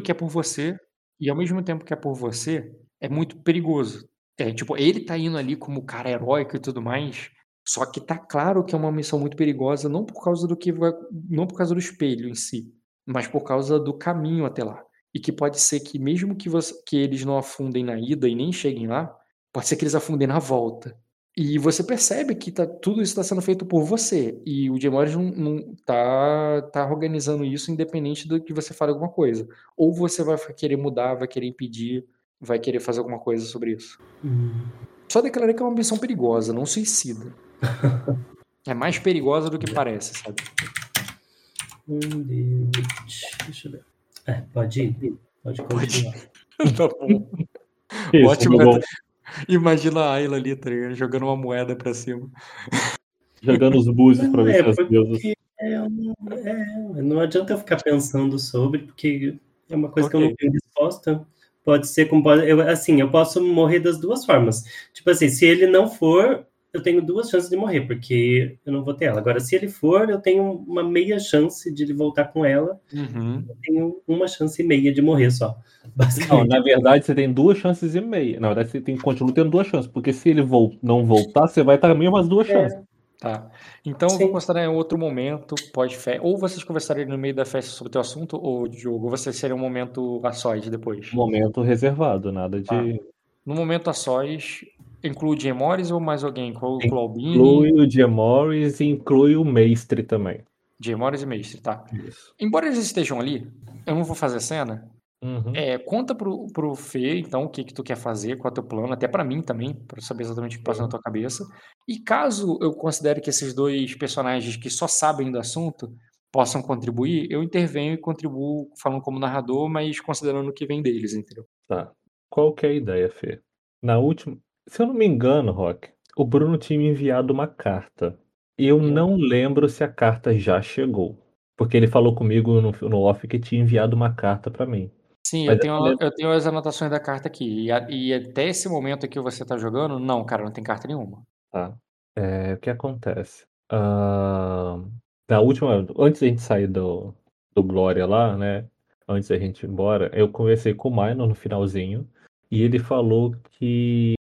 que é por você, e ao mesmo tempo que é por você, é muito perigoso. É, tipo, ele tá indo ali como cara heróico e tudo mais, só que tá claro que é uma missão muito perigosa, não por causa do que não por causa do espelho em si, mas por causa do caminho até lá. E que pode ser que mesmo que você que eles não afundem na ida e nem cheguem lá, pode ser que eles afundem na volta. E você percebe que tá tudo isso tá sendo feito por você, e o Jim Morris não não tá tá organizando isso independente do que você fale alguma coisa. Ou você vai querer mudar, vai querer impedir, vai querer fazer alguma coisa sobre isso. Hum. Só declarei que é uma missão perigosa, não suicida. É mais perigosa do que parece, sabe. Um Deixa eu ver. É, pode ir. Pode continuar. Tá bom. Isso, Ótimo, tá bom. Imagina a Ayla ali, tá ligado, jogando uma moeda pra cima. Jogando os búzios pra ver É, se as deusas. é é, não adianta eu ficar pensando sobre, porque é uma coisa que eu não tenho resposta. Pode ser como pode eu assim, eu posso morrer das 2 formas. Tipo assim, se ele não for, eu tenho 2 chances de morrer, porque eu não vou ter ela. Agora, se ele for, eu tenho uma meia chance de ele voltar com ela, Uhum. eu tenho uma chance e meia de morrer só, Não, na verdade você tem duas chances e meia. Na verdade você tem, continua tendo duas chances, porque se ele vol- não voltar, você vai estar mesmo as duas É. chances. Tá. Então eu vou Sim. considerar em outro momento, pós-fe ou vocês conversariam no meio da festa sobre o teu assunto, ou Diogo, ou você seria um momento a sós depois? Momento reservado, nada de. Tá. No momento a sós, inclui o Jim Morris ou mais alguém? Inclui o Albini, Inclui o Jim Morris e inclui o Mestre também. Jim Morris e Mestre, tá. Isso. Embora eles estejam ali, eu não vou fazer cena. Uhum. É, conta pro, pro Fê, então, o que que tu quer fazer, qual é o teu plano, até pra mim também, pra eu saber exatamente o que passa na tua cabeça. E caso eu considere que esses dois personagens que só sabem do assunto possam contribuir, eu intervenho e contribuo falando como narrador, mas considerando o que vem deles, entendeu? Tá. Qual que é a ideia, Fê? Na última. Se eu não me engano, Rock, o Bruno tinha me enviado uma carta. E eu Hum. não lembro se a carta já chegou. Porque ele falou comigo no, no off que tinha enviado uma carta pra mim. Sim, Mas eu tenho, eu tenho as anotações da carta aqui. E, a- e até esse momento que você tá jogando, não, cara, não tem carta nenhuma. Tá. É, o que acontece? Ah, na última, antes da gente sair do, do Glória lá, né? Antes da gente ir embora, eu conversei com o Minor no finalzinho e ele falou que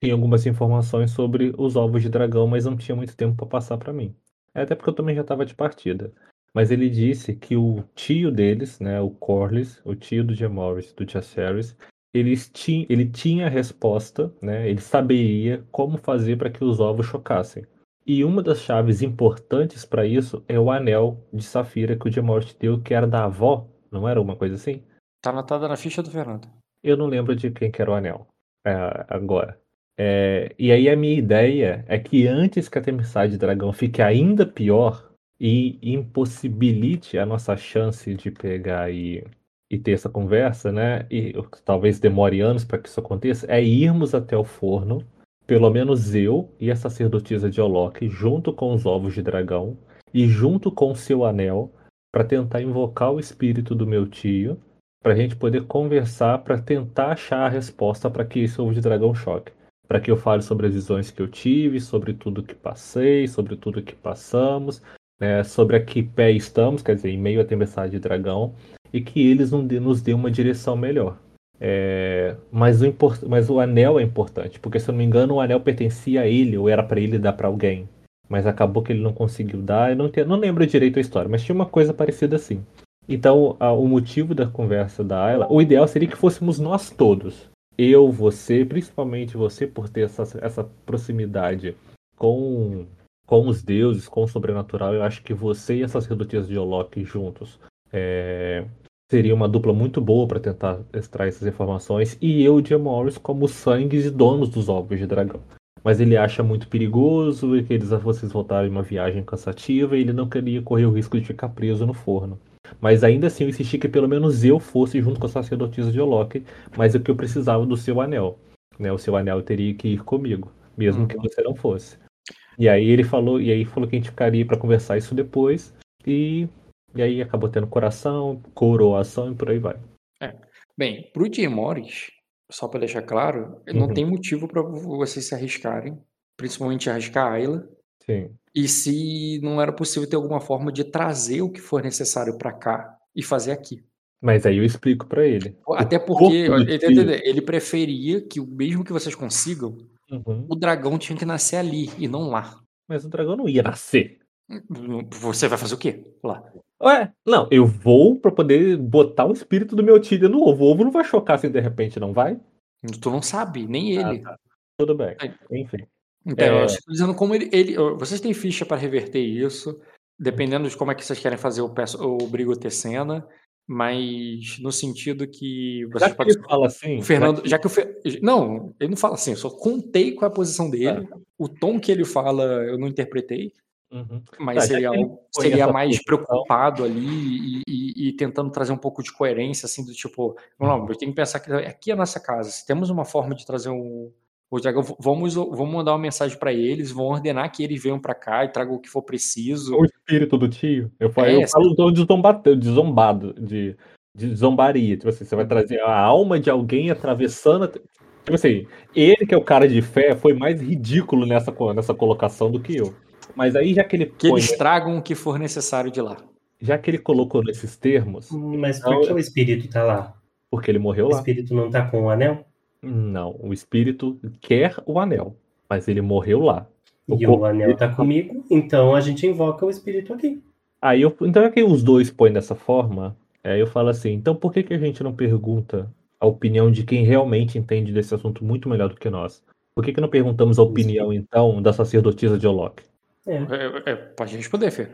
tinha algumas informações sobre os ovos de dragão, mas não tinha muito tempo para passar para mim. É, Até porque eu também já estava de partida. Mas ele disse que o tio deles, né, o Corlys, o tio do Jaehaerys, do Jaehaerys, eles ti, ele tinha a resposta, né? Ele saberia como fazer para que os ovos chocassem. E uma das chaves importantes para isso é o anel de safira que o Jaehaerys deu, que era da avó, não era uma coisa assim? Tá anotada na ficha do Fernando. Eu não lembro de quem que era o anel é, agora. É, e aí a minha ideia é que antes que a tempestade de dragão fique ainda pior e impossibilite a nossa chance de pegar e, e ter essa conversa, né? E talvez demore anos para que isso aconteça, é irmos até o forno, pelo menos eu e a sacerdotisa de Olok, junto com os ovos de dragão e junto com o seu anel, para tentar invocar o espírito do meu tio para a gente poder conversar para tentar achar a resposta para que esse ovo de dragão choque. Para que eu fale sobre as visões que eu tive, sobre tudo que passei, sobre tudo que passamos, né, sobre a que pé estamos, quer dizer, em meio à tempestade de dragão, e que eles dê- nos dêem uma direção melhor. É, mas, o mas o anel é importante, porque se eu não me engano, o anel pertencia a ele, ou era para ele dar para alguém. Mas acabou que ele não conseguiu dar, eu não, não lembro direito a história, mas tinha uma coisa parecida assim. Então, a- o motivo da conversa da Ayla, o ideal seria que fôssemos nós todos. Eu, você, principalmente você, por ter essa, essa proximidade com, com os deuses, com o sobrenatural. Eu acho que você e as sacerdotisas de Olok juntos é, seria uma dupla muito boa para tentar extrair essas informações. E eu, Jim Morris, como sangues e donos dos ovos de dragão. Mas ele acha muito perigoso e que eles, vocês voltarem em uma viagem cansativa e ele não queria correr o risco de ficar preso no forno. Mas ainda assim eu insisti que pelo menos eu fosse junto com a sacerdotisa de Olok, mas o que eu precisava do seu anel. Né? O seu anel teria que ir comigo, mesmo Uhum. que você não fosse. E aí ele falou, e aí falou que a gente ficaria para conversar isso depois, e, e aí acabou tendo coração, coroação e por aí vai. Bem, pro Jim Morris, só pra deixar claro, não Uhum. tem motivo pra vocês se arriscarem, principalmente arriscar a Ayla. Sim. E se não era possível ter alguma forma de trazer o que for necessário pra cá e fazer aqui. Mas aí eu explico pra ele. Até porque ele, ele- preferia que, o- mesmo que vocês consigam, Uhum. o dragão tinha que nascer ali e não lá. Mas o dragão não ia nascer. Você vai fazer o quê lá? Ué, não, eu vou pra poder botar o espírito do meu tio no ovo. O ovo não vai chocar assim de repente, não vai? Tu não sabe, nem Ah, ele. tá. Tudo bem. Enfim. Então, É. eu estou dizendo como ele, ele- Vocês têm ficha para reverter isso. Dependendo de como é que vocês querem fazer, eu peço, eu obrigo a ter cena. Mas no sentido que vocês Já que podem. ele fala assim. O Fernando, já que- já que o. Não, ele não fala assim, eu só contei qual é a posição dele. O tom que ele fala eu não interpretei, Uhum. mas Tá, seria, que seria mais posição- preocupado ali e, e- e tentando trazer um pouco de coerência, assim, do tipo, não, Uhum. eu tenho que pensar que aqui é a nossa casa, se temos uma forma de trazer um. O dragão, vamos, vamos mandar uma mensagem para eles, vão ordenar que eles venham para cá e tragam o que for preciso. O espírito do tio. Eu falo, É, eu falo tom de zombado, de zombado, de, de zombaria. Tipo assim, você vai trazer a alma de alguém atravessando. Tipo assim, ele que é o cara de fé foi mais ridículo nessa, nessa colocação do que eu. Mas aí, já que ele Que põe, eles tragam o que for necessário de lá. já que ele colocou nesses termos, Mas Não, por que o espírito tá lá? porque ele morreu O lá. espírito não tá com o anel? Não, o espírito quer o anel, mas ele morreu lá. O E corpo o anel tá comigo, então a gente invoca o espírito aqui. Aí eu, então é que os dois põem dessa forma, aí eu falo assim, então por que, que a gente não pergunta a opinião de quem realmente entende desse assunto muito melhor do que nós? Por que, que não perguntamos a opinião, então, da sacerdotisa de Olok? É, É, é, pode responder, Fê.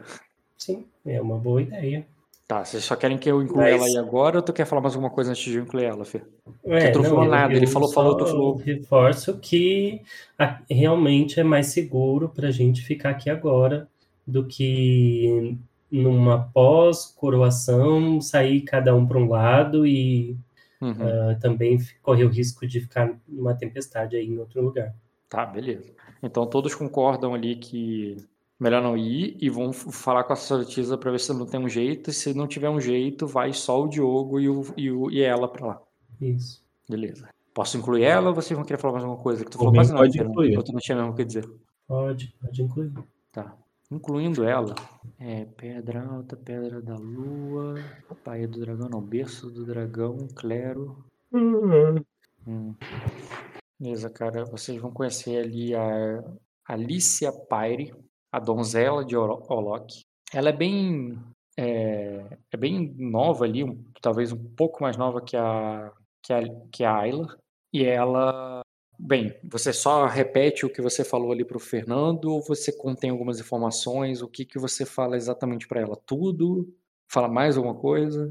sim, é uma boa ideia. Tá, vocês só querem que eu inclua Mas- ela aí agora ou tu quer falar mais alguma coisa antes de eu incluir ela, Fê? É, tu não falou nada, ele falou, falou, tu falou. reforço que a- realmente é mais seguro pra gente ficar aqui agora do que numa pós-coroação sair cada um para um lado e Uhum. ah, também correr o risco de ficar numa tempestade aí em outro lugar. Tá, beleza. Então todos concordam ali que melhor não ir e vão falar com a sacerdotisa pra ver se não tem um jeito. E se não tiver um jeito, vai só o Diogo e, o, e, o- e ela pra lá. Isso. Beleza. Posso incluir ela ou vocês vão querer falar mais alguma coisa? Que tu falou quase nada, pode Fernando. incluir. Tu não tinha mesmo o que dizer. Pode, pode incluir. Tá. Incluindo ela, é Pedra Alta, Pedra da Lua, Pai do Dragão, não, Berço do Dragão, Clero. Hum. Beleza, cara. Vocês vão conhecer ali a Alicia Pyre, a donzela de Olok. Ela é bem. É, é bem nova ali, um- talvez um pouco mais nova que a, que a, que a Ayla. E ela. Bem, você só repete o que você falou ali pro Fernando ou você contém algumas informações? O que, que você fala exatamente para ela? Tudo? Fala mais alguma coisa?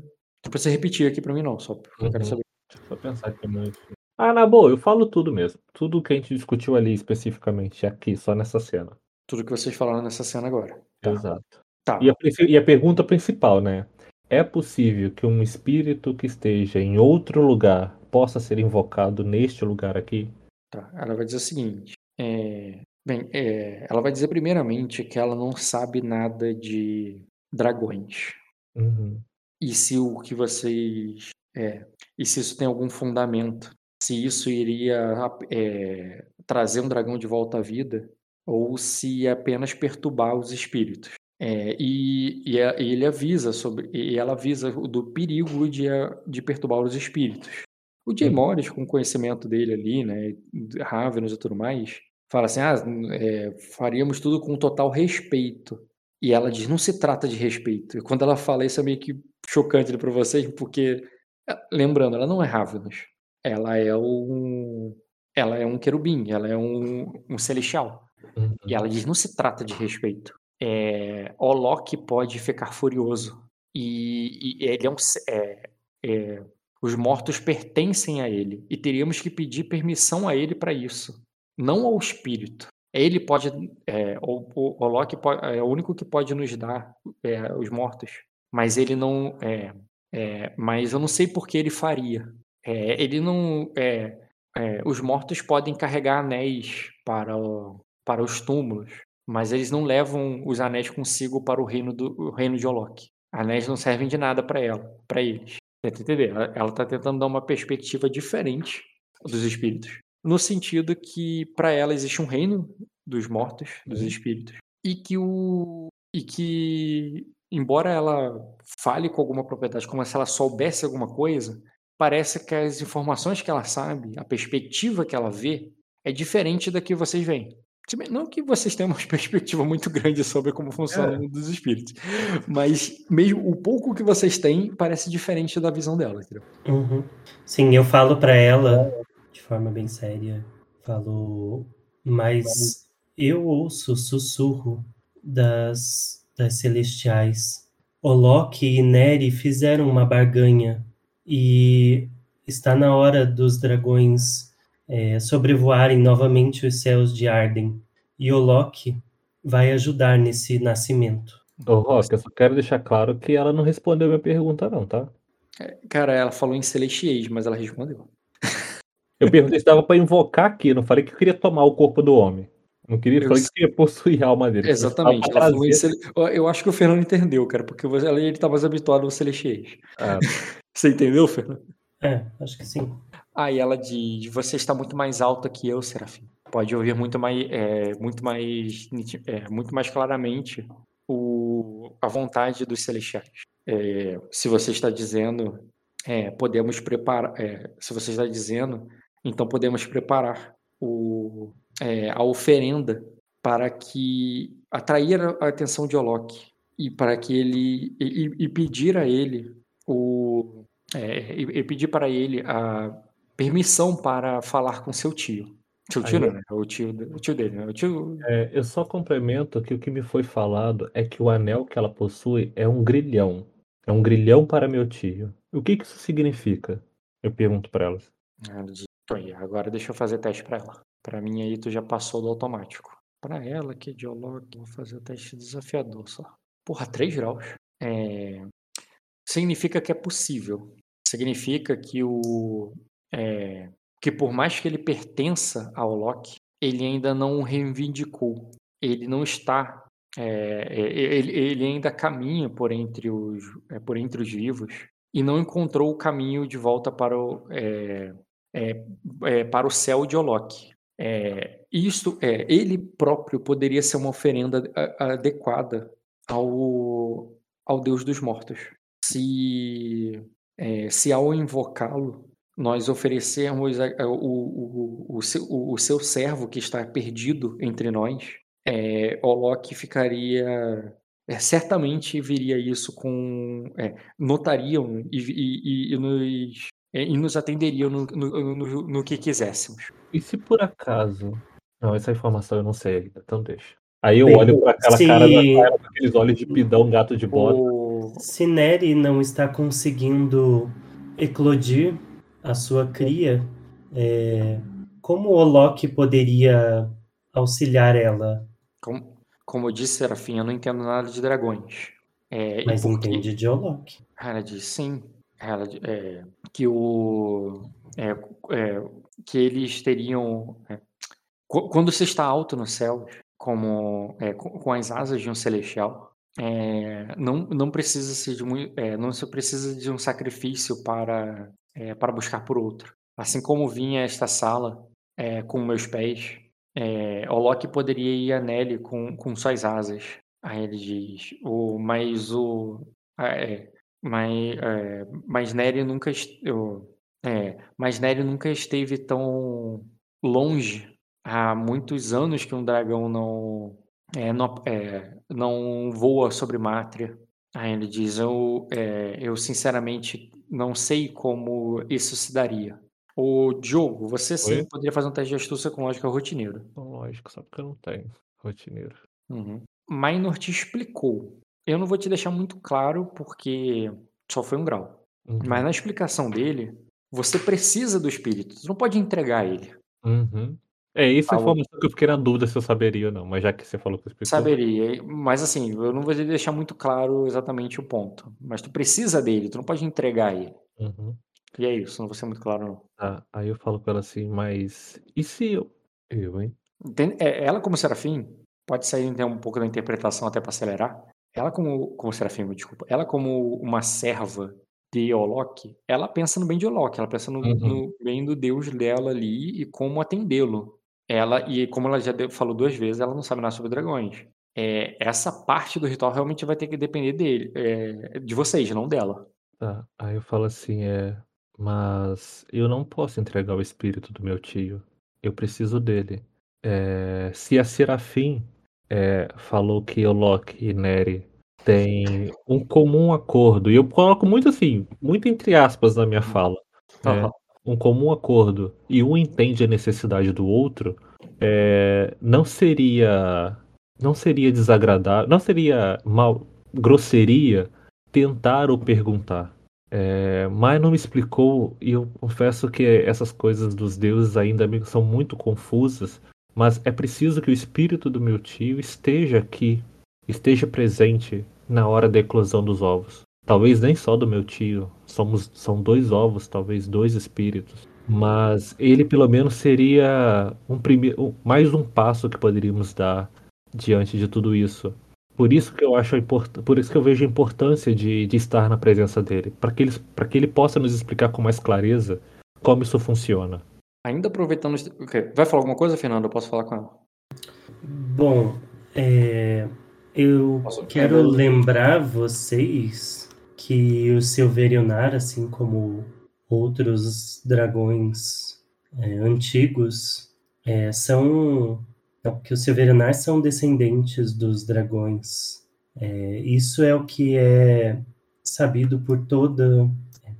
Não precisa repetir aqui para mim, não, só porque eu quero Uhum. saber. Deixa eu só pensar aqui muito. Ah, na boa, eu falo tudo mesmo. Tudo que a gente discutiu ali especificamente, aqui, só nessa cena. Tudo que vocês falaram nessa cena agora. Tá. Exato. Tá. E a, e a pergunta principal, né? É possível que um espírito que esteja em outro lugar possa ser invocado neste lugar aqui? Tá, ela vai dizer o seguinte. é, bem, é, ela vai dizer primeiramente que ela não sabe nada de dragões. Uhum. E se o que vocês. É, e se isso tem algum fundamento. Se isso iria é, trazer um dragão de volta à vida. Ou se apenas perturbar os espíritos. É, e, e a- e ele avisa sobre. E ela avisa do perigo de, de perturbar os espíritos. O Jay Hum. Morris, com o conhecimento dele ali, né, Ravenous e tudo mais, fala assim, ah, é, faríamos tudo com total respeito. E ela diz, não se trata de respeito. E quando ela fala isso é meio que chocante para vocês, porque, eh, lembrando, ela não é Ravenous. Ela é um, ela é um querubim, ela é um, um celestial. Uhum. E ela diz, não se trata de respeito. É, Olok pode ficar furioso. E, e ele é um... é- é, os mortos pertencem a ele. E teríamos que pedir permissão a ele para isso. Não ao espírito. Ele pode... É, o, o Olok po- é o único que pode nos dar é, os mortos. Mas ele não... É, mas eu não sei por que ele faria. Ele não... é, os mortos podem carregar anéis para, o- para os túmulos, mas eles não levam os anéis consigo para o reino, do, o reino de Olok. Anéis não servem de nada para ela, para eles. Tenta entender? Ela, ela tá tentando dar uma perspectiva diferente dos espíritos, no sentido que para ela existe um reino dos mortos, dos Uhum. espíritos, e que o e que embora ela fale com alguma propriedade, como se ela soubesse alguma coisa, parece que as informações que ela sabe, a perspectiva que ela vê, é diferente da que vocês veem. Não que vocês tenham uma perspectiva muito grande sobre como funciona É. o mundo dos espíritos, mas mesmo o pouco que vocês têm parece diferente da visão dela, entendeu? Uhum. Sim, eu falo pra ela de forma bem séria. Falo, mas eu ouço o sussurro das, das celestiais. Oloque e Neri fizeram uma barganha e está na hora dos dragões é, sobrevoarem novamente os céus de Arden. E Oloque vai ajudar nesse nascimento. Ô, Rock, eu só quero deixar claro que ela não respondeu minha pergunta, não, tá? Cara, ela falou em celestiais, mas ela respondeu. Eu perguntei se dava pra invocar aqui, não falei que eu queria tomar o corpo do homem. Não queria, Eu falei que queria possuir a alma dele. Exatamente. Ela falou em cele... Eu- acho que o Fernando entendeu, cara, porque ele tá mais habituado aos celestiais. Ah, Você entendeu, Fernando? É, acho que sim. Ah, e ela diz: Você está muito mais alta que eu, Serafim. Pode ouvir muito mais, é, muito mais, é, muito mais claramente o, a vontade dos celestiais. É, se você está dizendo, é, podemos preparar. é, se você está dizendo, então podemos preparar o, é, a oferenda para que atrair a atenção de Olok e para que ele e- e pedir a ele o é, e, e pedir para ele a permissão para falar com seu tio. Seu tio Aí não, eu- né? O tio, o tio dele, né? O tio. é, eu só complemento que o que me foi falado é que o anel que ela possui é um grilhão. É um grilhão para meu tio. O que que isso significa? Eu pergunto elas. Ela "Aí, agora deixa eu fazer teste para ela. Para mim aí tu já passou do automático. Para ela que é vou fazer o teste desafiador só. Porra, 3 graus. É, significa que é possível. Significa que o é, que por mais que ele pertença ao Loki, ele ainda não o reivindicou. Ele não está. é, é, ele, ele ainda caminha por entre, os, é, por entre os vivos e não encontrou o caminho de volta para o, é, é, é, para o céu de Olok. É, isto é, ele próprio poderia ser uma oferenda adequada ao, ao Deus dos mortos. Se, é, se ao invocá-lo, nós oferecermos a- a- o, o, o, seu, o- o seu servo que está perdido entre nós, é, Olok ficaria. é, certamente viria isso com. é, notariam e, e- e- e nos, é, e nos atenderiam no, no- no- no que quiséssemos. E se por acaso. Não, essa informação eu não sei ainda, então deixa. Aí eu Bem, olho pra aquela se- cara da Kyla com aqueles olhos de pidão, gato de bota. O, Se Neri não está conseguindo eclodir a sua cria, é, como Olok poderia auxiliar ela? como, como eu disse, Serafim, eu não entendo nada de dragões. É, Mas por que- entende de Olok. Ela diz sim. Ela é, que o é, é, que eles teriam é, qu- quando você está alto no céu, como é, com, com as asas de um celestial, não não precisa se de não se precisa de um sacrifício para é, para buscar por outro. Assim como vinha esta sala é, com meus pés, é, Olok poderia ir a Nelly com, com suas asas. Aí ele diz, o, mas o é, mas, é, mas Nery nunca eu- é, mas nunca esteve tão longe há muitos anos que um dragão não é, não, é, não voa sobre Mátria. Aí ele diz eu é, eu sinceramente não sei como isso se daria. O Diogo, você sim Oi? poderia fazer um teste de astúcia com lógica rotineiro. Então, lógico, só porque eu não tenho rotineiro. Uhum. Minor te explicou. Eu não vou te deixar muito claro porque só foi um grau. Uhum. Mas na explicação dele, você precisa do espírito. Você não pode entregar ele. Uhum. É, isso é Ah, o- informação que eu fiquei na dúvida se eu saberia ou não, mas já que você falou que explicou. Saberia. Mas assim, eu não vou deixar muito claro exatamente o ponto. Mas tu precisa dele, tu não pode entregar ele. Uhum. E é isso, não vou ser muito claro, não. Tá, aí eu falo com ela assim, mas. E se eu. Eu, hein? É, Ela, como serafim, pode sair então, um pouco da interpretação até para acelerar. Ela, como, como serafim, desculpa, ela, como uma serva de Olok, ela pensa no bem de Olok, ela pensa no, Uhum. no bem do Deus dela ali e como atendê-lo. Ela, e como ela já falou duas vezes, ela não sabe nada sobre dragões. é, essa parte do ritual realmente vai ter que depender dele, é, de vocês, não dela. Tá. Aí eu falo assim, é. Mas eu não posso entregar o espírito do meu tio. Eu preciso dele. É, se a Serafim é, falou que o Loki e Neri têm um comum acordo, e eu coloco muito assim, muito entre aspas na minha fala, é, Aham. Um comum acordo, e um entende a necessidade do outro, é, não seria não seria desagradável, não seria mal grosseria tentar ou perguntar. É, mas não me explicou, e eu confesso que essas coisas dos deuses ainda são muito confusas. Mas é preciso que o espírito do meu tio esteja aqui, esteja presente na hora da eclosão dos ovos. Talvez nem só do meu tio, somos, são dois ovos, talvez dois espíritos. Mas ele pelo menos seria um primeiro, mais um passo que poderíamos dar diante de tudo isso. Por isso que eu acho import... por isso que eu vejo a importância de, de estar na presença dele, para que ele, para que ele possa nos explicar com mais clareza como isso funciona. Ainda aproveitando. esse- ok, Vai falar alguma coisa, Fernando? Eu posso falar com ela. Bom, é, eu Posso- quero lembrar vocês que o Silverionar, assim como outros dragões é, antigos, é, são não, que os Silverionar são descendentes dos dragões. É, isso é o que é sabido por toda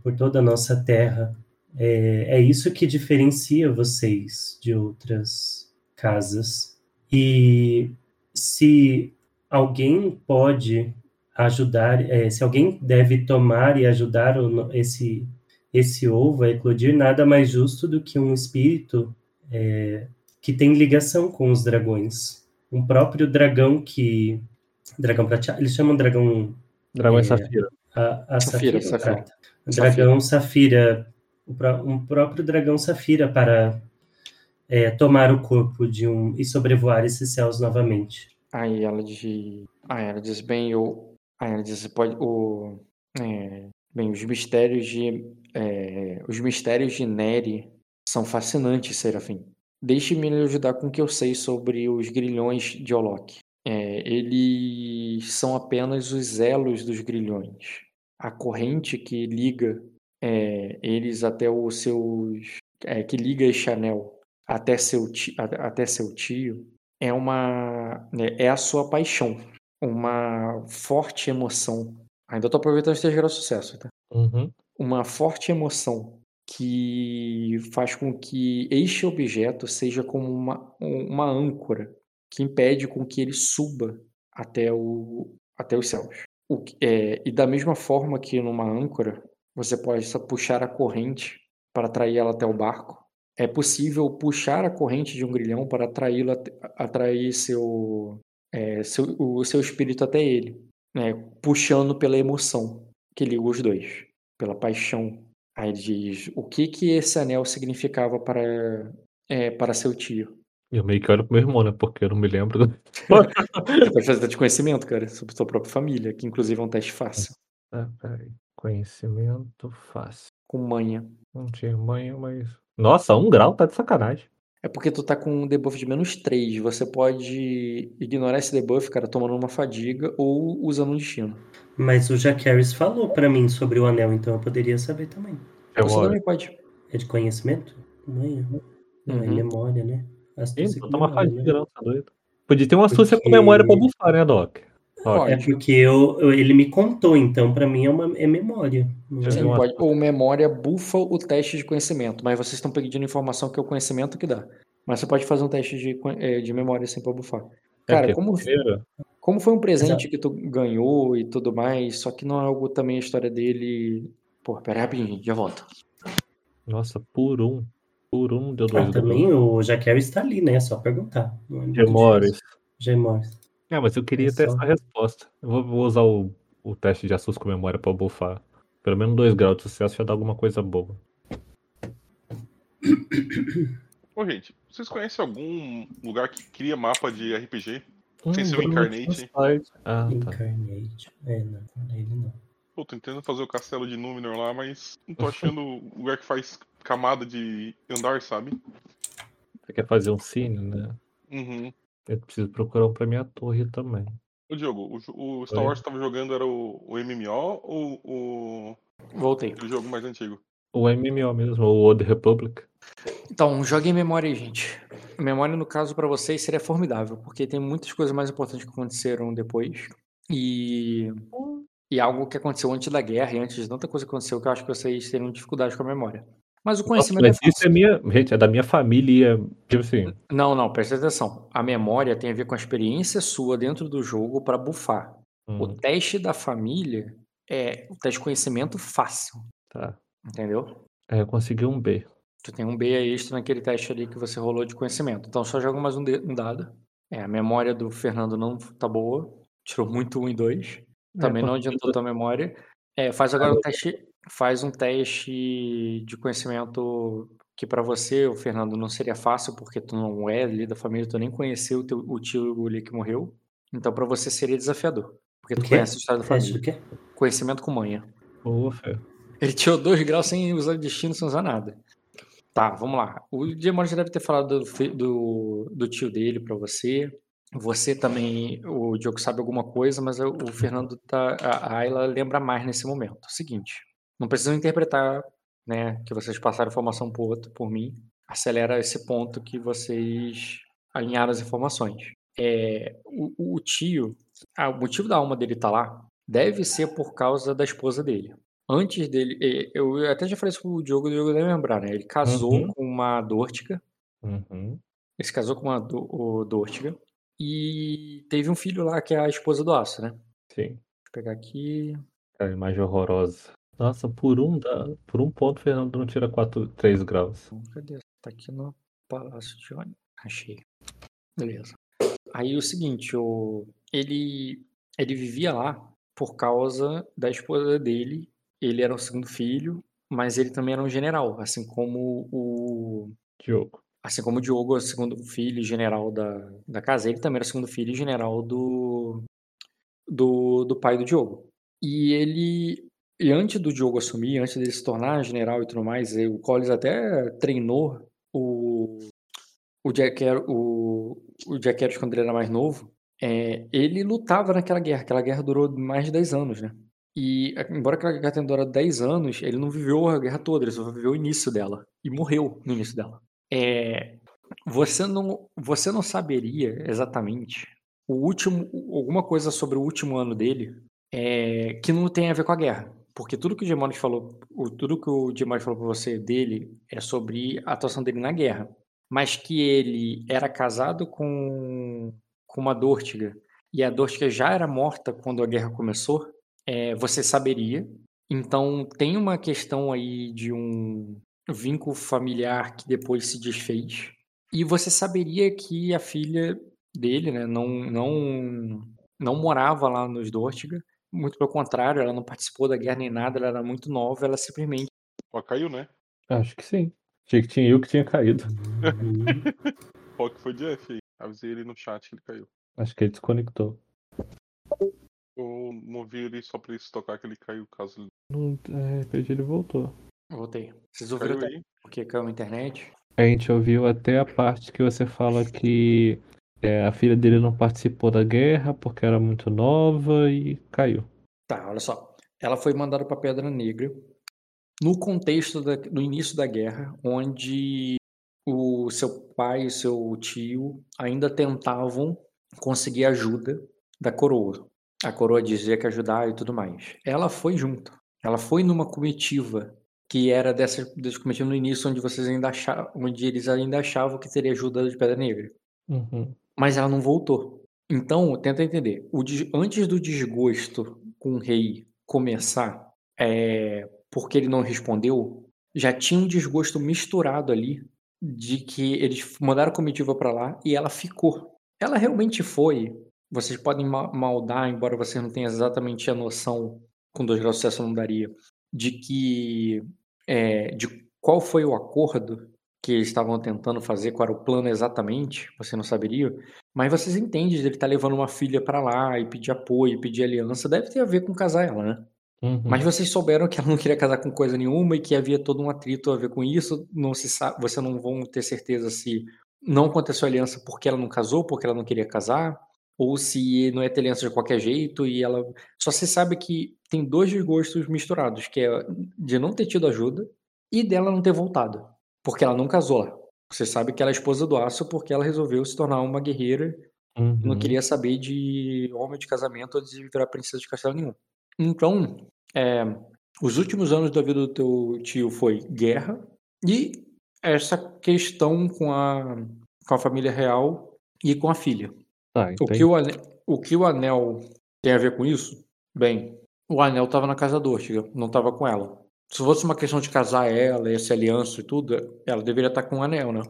por toda a nossa terra. É, é isso que diferencia vocês de outras casas. E se alguém pode ajudar, é, se alguém deve tomar e ajudar esse, esse ovo a eclodir, nada mais justo do que um espírito é, que tem ligação com os dragões. Um próprio dragão que. Dragão prateado, eles chamam dragão Dragão É, e Safira. a, a Safira, Safira, Safira. O dragão Safira, um próprio dragão Safira para é, tomar o corpo de um e sobrevoar esses céus novamente. Aí ela diz. Aí ela diz bem, o. Aí ela diz, pode. O. é, bem, os mistérios de. é, os mistérios de Neri são fascinantes, Serafim. Deixe-me lhe ajudar com o que eu sei sobre os grilhões de Olok. É, eles são apenas os elos dos grilhões. A corrente que liga é, eles até os seus. é, que liga este anel até seu, ti- a- até seu tio é uma né, é a sua paixão, uma forte emoção. Ainda estou aproveitando esse gerar sucesso, tá? Uhum. Uma forte emoção que faz com que este objeto seja como uma, uma âncora que impede com que ele suba até, o, até os céus. O que- é, e da mesma forma que numa âncora você pode só puxar a corrente para atrair ela até o barco, é possível puxar a corrente de um grilhão para atraí-lo atrair seu, é, seu, o seu espírito até ele, né? puxando pela emoção que liga os dois, pela paixão. Aí ele diz o que que esse anel significava para, é, para seu tio. Eu meio que olho pro meu irmão, né? Porque eu não me lembro. Você pode fazer teste de conhecimento, cara, sobre sua própria família, que inclusive é um teste fácil, Ah, peraí. Conhecimento fácil. com manha. Não tinha manha, mas. Nossa, um grau tá de sacanagem. É porque tu tá com um debuff de menos 3. Você pode ignorar esse debuff, cara, tomando uma fadiga ou usando um destino. Mas o Jacaris falou para mim sobre o anel, então eu poderia saber também. Eu Você também pode. É de conhecimento? Manha. Não, é Uhum. memória, né? Astúcia vou com tomar memória, fadiga, né? não, tá doido. Podia ter uma astúcia com memória pra bufar, né, Doc? Pode. É porque eu, eu- ele me contou, então para mim é, uma, é memória. Não é? Sim. Uma- pode. Ou memória bufa o teste de conhecimento, mas vocês estão pedindo informação que é o conhecimento que dá. Mas você pode fazer um teste de, eh, de memória assim pra bufar. Cara, é como, como foi um presente Exato. que tu ganhou e tudo mais, só que não é algo também a história dele. Pô, pera aí rapidinho, gente, já volto. Nossa, por um. Por um deu dois Ah, também o Jacaris está ali, né? É só perguntar. É Gemores. Gemores. É, mas eu queria É ter só- essa resposta. Eu vou, vou usar o, o teste de assusto com memória pra bufar. Pelo menos dois graus de sucesso já dá alguma coisa boa. Ô, gente, vocês conhecem algum lugar que cria mapa de RPG? Hum, Sem ser o Incarnate. Ah, tá. Incarnate. É, não. Ele não. Pô, tô tentando fazer o castelo de Númenor lá, mas não tô achando lugar que faz camada de andar, sabe? Você quer fazer um cine, né? Uhum. Eu preciso procurar um pra minha torre também. Ô, Diogo, o, o Star? Wars que tava jogando era o, o MMO ou o, Voltei. o jogo mais antigo? O MMO mesmo, o Old Republic. Então, jogue em memória aí, gente. Memória, no caso, pra vocês seria formidável, porque tem muitas coisas mais importantes que aconteceram depois. E. E algo que aconteceu antes da guerra e antes de tanta coisa que aconteceu que eu acho que vocês teriam dificuldade com a memória. Mas o Nossa, conhecimento mas é isso é minha. Gente, é da minha família. Tipo assim. Não, não, presta atenção. A memória tem a ver com a experiência sua dentro do jogo pra bufar. O hum, teste da família é o teste de conhecimento fácil, tá. entendeu? Aí eu consegui um B. Tu tem um B extra naquele teste ali que você rolou de conhecimento. Então só joga mais um, de- um dado. É, a memória do Fernando não tá boa. Tirou muito um e dois. Também não porque adiantou tua memória. É, faz agora um teste. Faz um teste de conhecimento que pra você, o Fernando, não seria fácil, porque tu não é ali da família, tu nem conheceu o, teu, o tio ali que morreu. Então pra você seria desafiador. Porque O tu conhece a história da família. do quê? Conhecimento com manha. Fé. Ele tirou dois graus sem usar destino, sem usar nada. Tá, vamos lá. O Diamante já deve ter falado do, do, do tio dele pra você. Você também, o Diogo sabe alguma coisa, mas o, o Fernando tá. A a Ayla lembra mais nesse momento. Seguinte, não precisam interpretar, né, que vocês passaram informação pro outro, por mim. Acelera esse ponto que vocês alinharam as informações. É, o, o tio, ah, o motivo da alma dele estar lá deve ser por causa da esposa dele. Antes dele, eh, eu até já falei isso pro Diogo, o Diogo deve lembrar, né? Ele casou Uhum. com uma Dórtica, Uhum. ele se casou com uma do, o Dórtica e teve um filho lá que é a esposa do Aço, né? Sim. Eu pegar aqui. Cara, imagem horrorosa. Nossa, por um, dá, por um ponto Fernando não tira 4, 3 graus. Cadê? Tá aqui no Palácio de Ônibus. Achei. Beleza. Aí o seguinte, o, ele, ele vivia lá por causa da esposa dele. Ele era o segundo filho, mas ele também era um general, assim como o, Diogo. assim como o Diogo é o segundo filho e general da, da casa. Ele também era o segundo filho e general do, do, do pai do Diogo. E ele, e antes do Diogo assumir, antes dele se tornar general e tudo mais, eh, o Collins até treinou o, o Jack, o, o Jack Harris quando ele era mais novo. É, ele lutava naquela guerra. Aquela guerra durou mais de 10 anos, né? E, embora aquela guerra tenha durado 10 anos, ele não viveu a guerra toda, ele só viveu o início dela. E morreu no início dela. É, você não, você não saberia exatamente o último, alguma coisa sobre o último ano dele é, que não tem a ver com a guerra. Porque tudo que o Gemonis falou, tudo que o Gemonis falou pra você dele é sobre a atuação dele na guerra. Mas que ele era casado com, com uma Dórtiga e a Dórtiga já era morta quando a guerra começou, é, você saberia. Então tem uma questão aí de um vínculo familiar que depois se desfez. E você saberia que a filha dele, né, não, não, não morava lá nos Dórtiga. Muito pelo contrário, ela não participou da guerra nem nada, ela era muito nova, ela simplesmente. Ó, caiu, né? Acho que sim. Achei que tinha eu que tinha caído. Qual que foi de F aí? Avisei ele no chat que ele caiu. Acho que ele desconectou. Eu movi ele só pra ele se tocar que ele caiu, caso ele Não, é, repente ele voltou. Voltei. Vocês ouviram até aí. porque caiu a internet? A gente ouviu até a parte que você fala que é, a filha dele não participou da guerra porque era muito nova e caiu. Tá, olha só. Ela foi mandada para Pedra Negra no contexto da, no início da guerra, onde o seu pai e seu tio ainda tentavam conseguir ajuda da coroa. A coroa dizia que ajudar e tudo mais. Ela foi junto. Ela foi numa comitiva que era dessa, dessa comitiva no início, onde vocês ainda achavam, onde eles ainda achavam que teria ajuda de Pedra Negra. Uhum. Mas ela não voltou. Então, tenta entender. O antes do desgosto com o rei começar, é, porque ele não respondeu, já tinha um desgosto misturado ali de que eles mandaram a comitiva para lá e ela ficou. Ela realmente foi. Vocês podem ma- maldar, embora vocês não tenham exatamente a noção, com dois graus de sucesso não daria, de que é, de qual foi o acordo que eles estavam tentando fazer, qual era o plano exatamente, você não saberia. Mas vocês entendem de ele estar levando uma filha pra lá e pedir apoio, pedir aliança, deve ter a ver com casar ela, né? Uhum. Mas vocês souberam que ela não queria casar com coisa nenhuma e que havia todo um atrito a ver com isso. Não se sabe, você não vão ter certeza se não aconteceu aliança porque ela não casou, porque ela não queria casar, ou se não é ter aliança de qualquer jeito e ela. Só se sabe que tem dois desgostos misturados, que é de não ter tido ajuda e dela não ter voltado, porque ela não casou lá. Você sabe que ela é esposa do Aço porque ela resolveu se tornar uma guerreira Uhum. não queria saber de homem de casamento ou de virar princesa de castelo nenhum. Então, é, os últimos anos da vida do teu tio foi guerra e essa questão com a, com a família real e com a filha. Tá, O que o, anel, o que o anel tem a ver com isso? Bem, o anel estava na casa do Ortiga, não estava com ela. Se fosse uma questão de casar ela, essa aliança e tudo, ela deveria estar com o anel, né?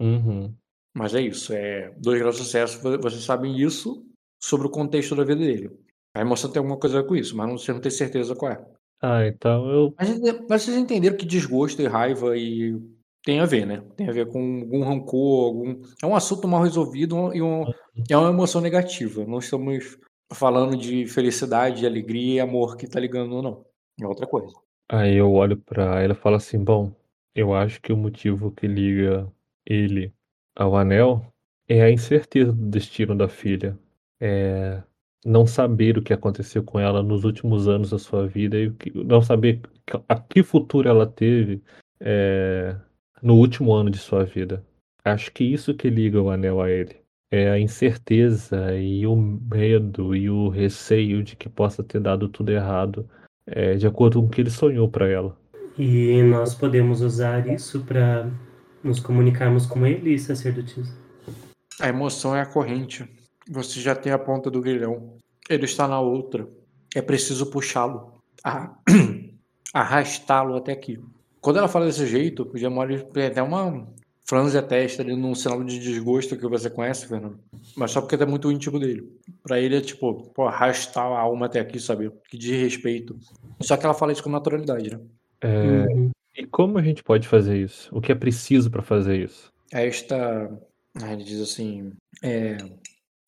Uhum. Mas é isso, é dois graus de sucesso, vo- vocês sabem isso sobre o contexto da vida dele. A emoção tem alguma coisa a ver com isso, mas não- você não tem certeza qual é. Ah, então eu. Mas, mas vocês entenderam que desgosto e raiva e tem a ver, né? Tem a ver com algum rancor, algum. É um assunto mal resolvido e um- é uma emoção negativa. Não estamos falando de felicidade, alegria e amor que tá ligando, não. É outra coisa. Aí eu olho pra ela e falo assim: bom, eu acho que o motivo que liga ele ao anel é a incerteza do destino da filha. É não saber o que aconteceu com ela nos últimos anos da sua vida e não saber a que futuro ela teve é, no último ano de sua vida. Acho que isso que liga o anel a ele. É a incerteza e o medo e o receio de que possa ter dado tudo errado é, de acordo com o que ele sonhou para ela. E nós podemos usar isso para nos comunicarmos com ele, sacerdotisa. A emoção é a corrente. Você já tem a ponta do grilhão. Ele está na outra. É preciso puxá-lo. a- Arrastá-lo até aqui. Quando ela fala desse jeito, o Gemori tem até uma franze a testa ali num sinal de desgosto que você conhece, Fernando. Mas só porque é muito íntimo dele. Pra ele é tipo, pô, arrastar a alma até aqui, sabe? Que desrespeito. Só que ela fala isso com naturalidade, né? É, Uhum. E como a gente pode fazer isso? O que é preciso para fazer isso? esta, ah, ele diz assim, é,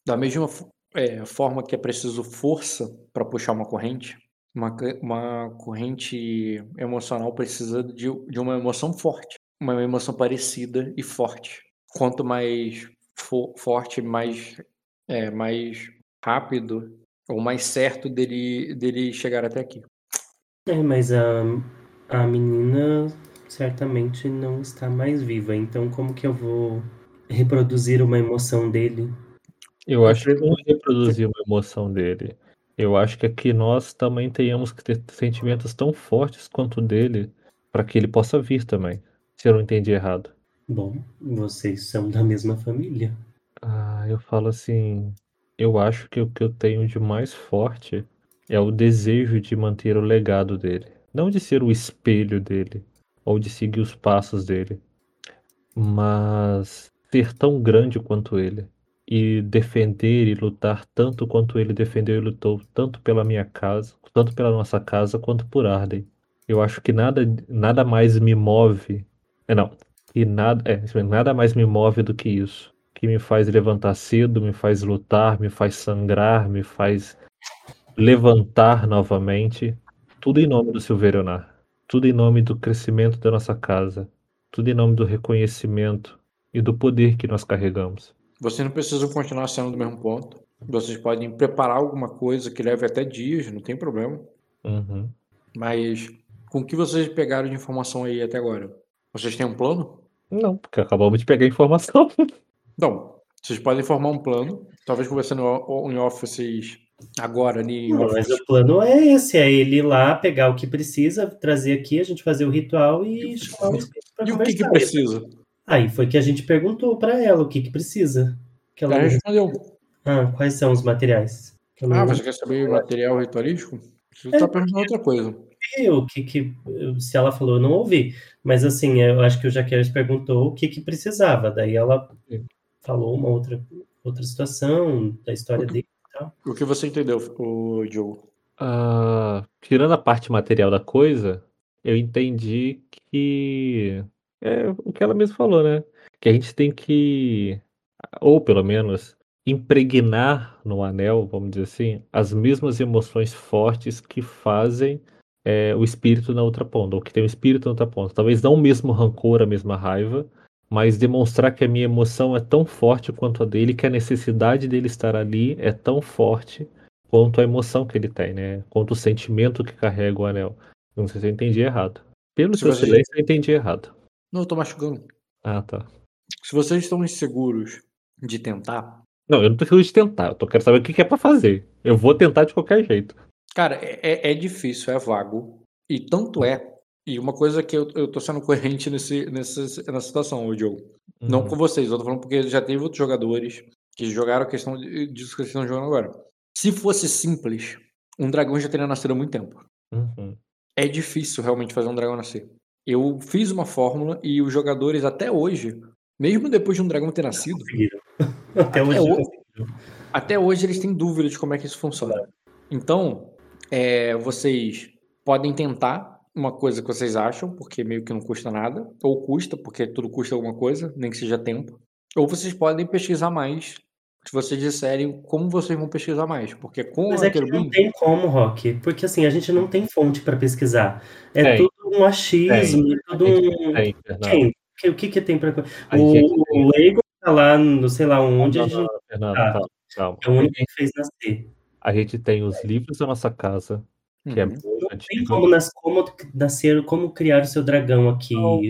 da mesma é, forma que é preciso força para puxar uma corrente, uma, uma corrente emocional precisa de, de uma emoção forte, uma emoção parecida e forte. Quanto mais fo- forte, mais, é, mais rápido ou mais certo dele, dele chegar até aqui. É, mas a, a menina certamente não está mais viva, então como que eu vou reproduzir uma emoção dele? Eu acho que não reproduzir uma emoção dele. Eu acho que que nós também tenhamos que ter sentimentos tão fortes quanto o dele para que ele possa vir também. Se eu não entendi errado. Bom, vocês são da mesma família. Ah, eu falo assim, eu acho que o que eu tenho de mais forte é o desejo de manter o legado dele, não de ser o espelho dele ou de seguir os passos dele, mas ser tão grande quanto ele e defender e lutar tanto quanto ele defendeu e lutou, tanto pela minha casa, tanto pela nossa casa quanto por Arden. Eu acho que nada, nada mais me move, não, que nada, é, nada mais me move do que isso, que me faz levantar cedo, me faz lutar, me faz sangrar, me faz levantar novamente, tudo em nome do Silverionar, tudo em nome do crescimento da nossa casa, tudo em nome do reconhecimento e do poder que nós carregamos. Vocês não precisam continuar sendo do mesmo ponto. Vocês podem preparar alguma coisa que leve até dias, não tem problema. Uhum. Mas com o que vocês pegaram de informação aí até agora? Vocês têm um plano? Não, porque acabamos de pegar a informação. Não. Vocês podem formar um plano. Talvez conversando em off vocês agora ali em Não, mas o plano é esse, é ele ir lá pegar o que precisa, trazer aqui, a gente fazer o ritual e chamar o espírito para E o que, que precisa? Aí foi que a gente perguntou para ela o que que precisa. Que ela não- respondeu. Ah, quais são os materiais? Não Ah, você quer saber material ritualístico? Você está perguntando outra coisa. Ouvi o que que se ela falou, eu não ouvi. Mas assim, eu acho que o Jaqueles perguntou o que que precisava. Daí ela Sim. falou uma outra outra situação da história dele. O que você entendeu, o Joe? Ah, tirando a parte material da coisa, eu entendi que é o que ela mesma falou, né? Que a gente tem que, ou pelo menos, impregnar no anel, vamos dizer assim, as mesmas emoções fortes que fazem é, o espírito na outra ponta, ou que tem o espírito na outra ponta. Talvez não o mesmo rancor, a mesma raiva, mas demonstrar que a minha emoção é tão forte quanto a dele, que a necessidade dele estar ali é tão forte quanto a emoção que ele tem, né? Quanto o sentimento que carrega o anel. Não sei se eu entendi errado. Pelo Se seu você- silêncio, eu entendi errado. Não, eu tô machucando. Ah, tá. Se vocês estão inseguros de tentar, Não, eu não preciso de tentar, eu tô quero saber o que que é pra fazer. Eu vou tentar de qualquer jeito. Cara, é, é- é difícil, é vago. E tanto é. E uma coisa que eu, eu tô sendo coerente nesse, nessa, nessa situação, ô Diogo. Não Uhum. com vocês, eu tô falando porque já teve outros jogadores que jogaram a questão de- disso que vocês estão jogando agora. Se fosse simples, um dragão já teria nascido há muito tempo. Uhum. É difícil realmente fazer um dragão nascer. Eu fiz uma fórmula e os jogadores até hoje, mesmo depois de um dragão ter nascido. Até hoje. o- até hoje eles têm dúvida de como é que isso funciona. Então, é, vocês podem tentar uma coisa que vocês acham, porque meio que não custa nada, ou custa, porque tudo custa alguma coisa, nem que seja tempo. Ou vocês podem pesquisar mais, se vocês disserem como vocês vão pesquisar mais, porque com Mas a é que não tem como, Rock, porque assim, a gente não tem fonte para pesquisar. É Tem. tudo um achismo, é A tudo um. tem. Quem? Que- O que, que tem para. A O, gente o Lego tá lá, no sei lá onde, a Não, gente não, Fernando, Ah. calma, calma. é o único que fez nascer. A gente tem os livros da nossa casa, que é Uhum. muito Não tem como, nas, como nascer, como criar o seu dragão aqui. Não,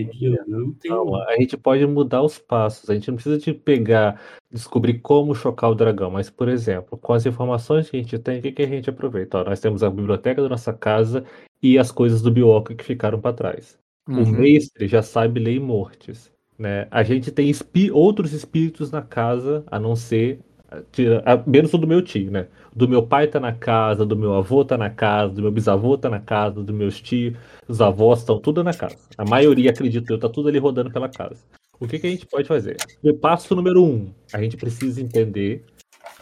Não tem. Calma, a gente pode mudar os passos. A gente não precisa de pegar, descobrir como chocar o dragão. Mas, por exemplo, com as informações que a gente tem, o que, que a gente aproveita? Ó, nós temos a biblioteca da nossa casa e as coisas do Bioca que ficaram para trás. O Uhum. mestre já sabe lei mortes. Né? A gente tem espi- outros espíritos na casa, a não ser. Tira- a- menos o do meu tio, né? Do meu pai tá na casa, do meu avô tá na casa, do meu bisavô tá na casa, dos meus tios, os avós estão tudo na casa. A maioria, acredito eu, tá tudo ali rodando pela casa. O que, que a gente pode fazer? Passo número um: a gente precisa entender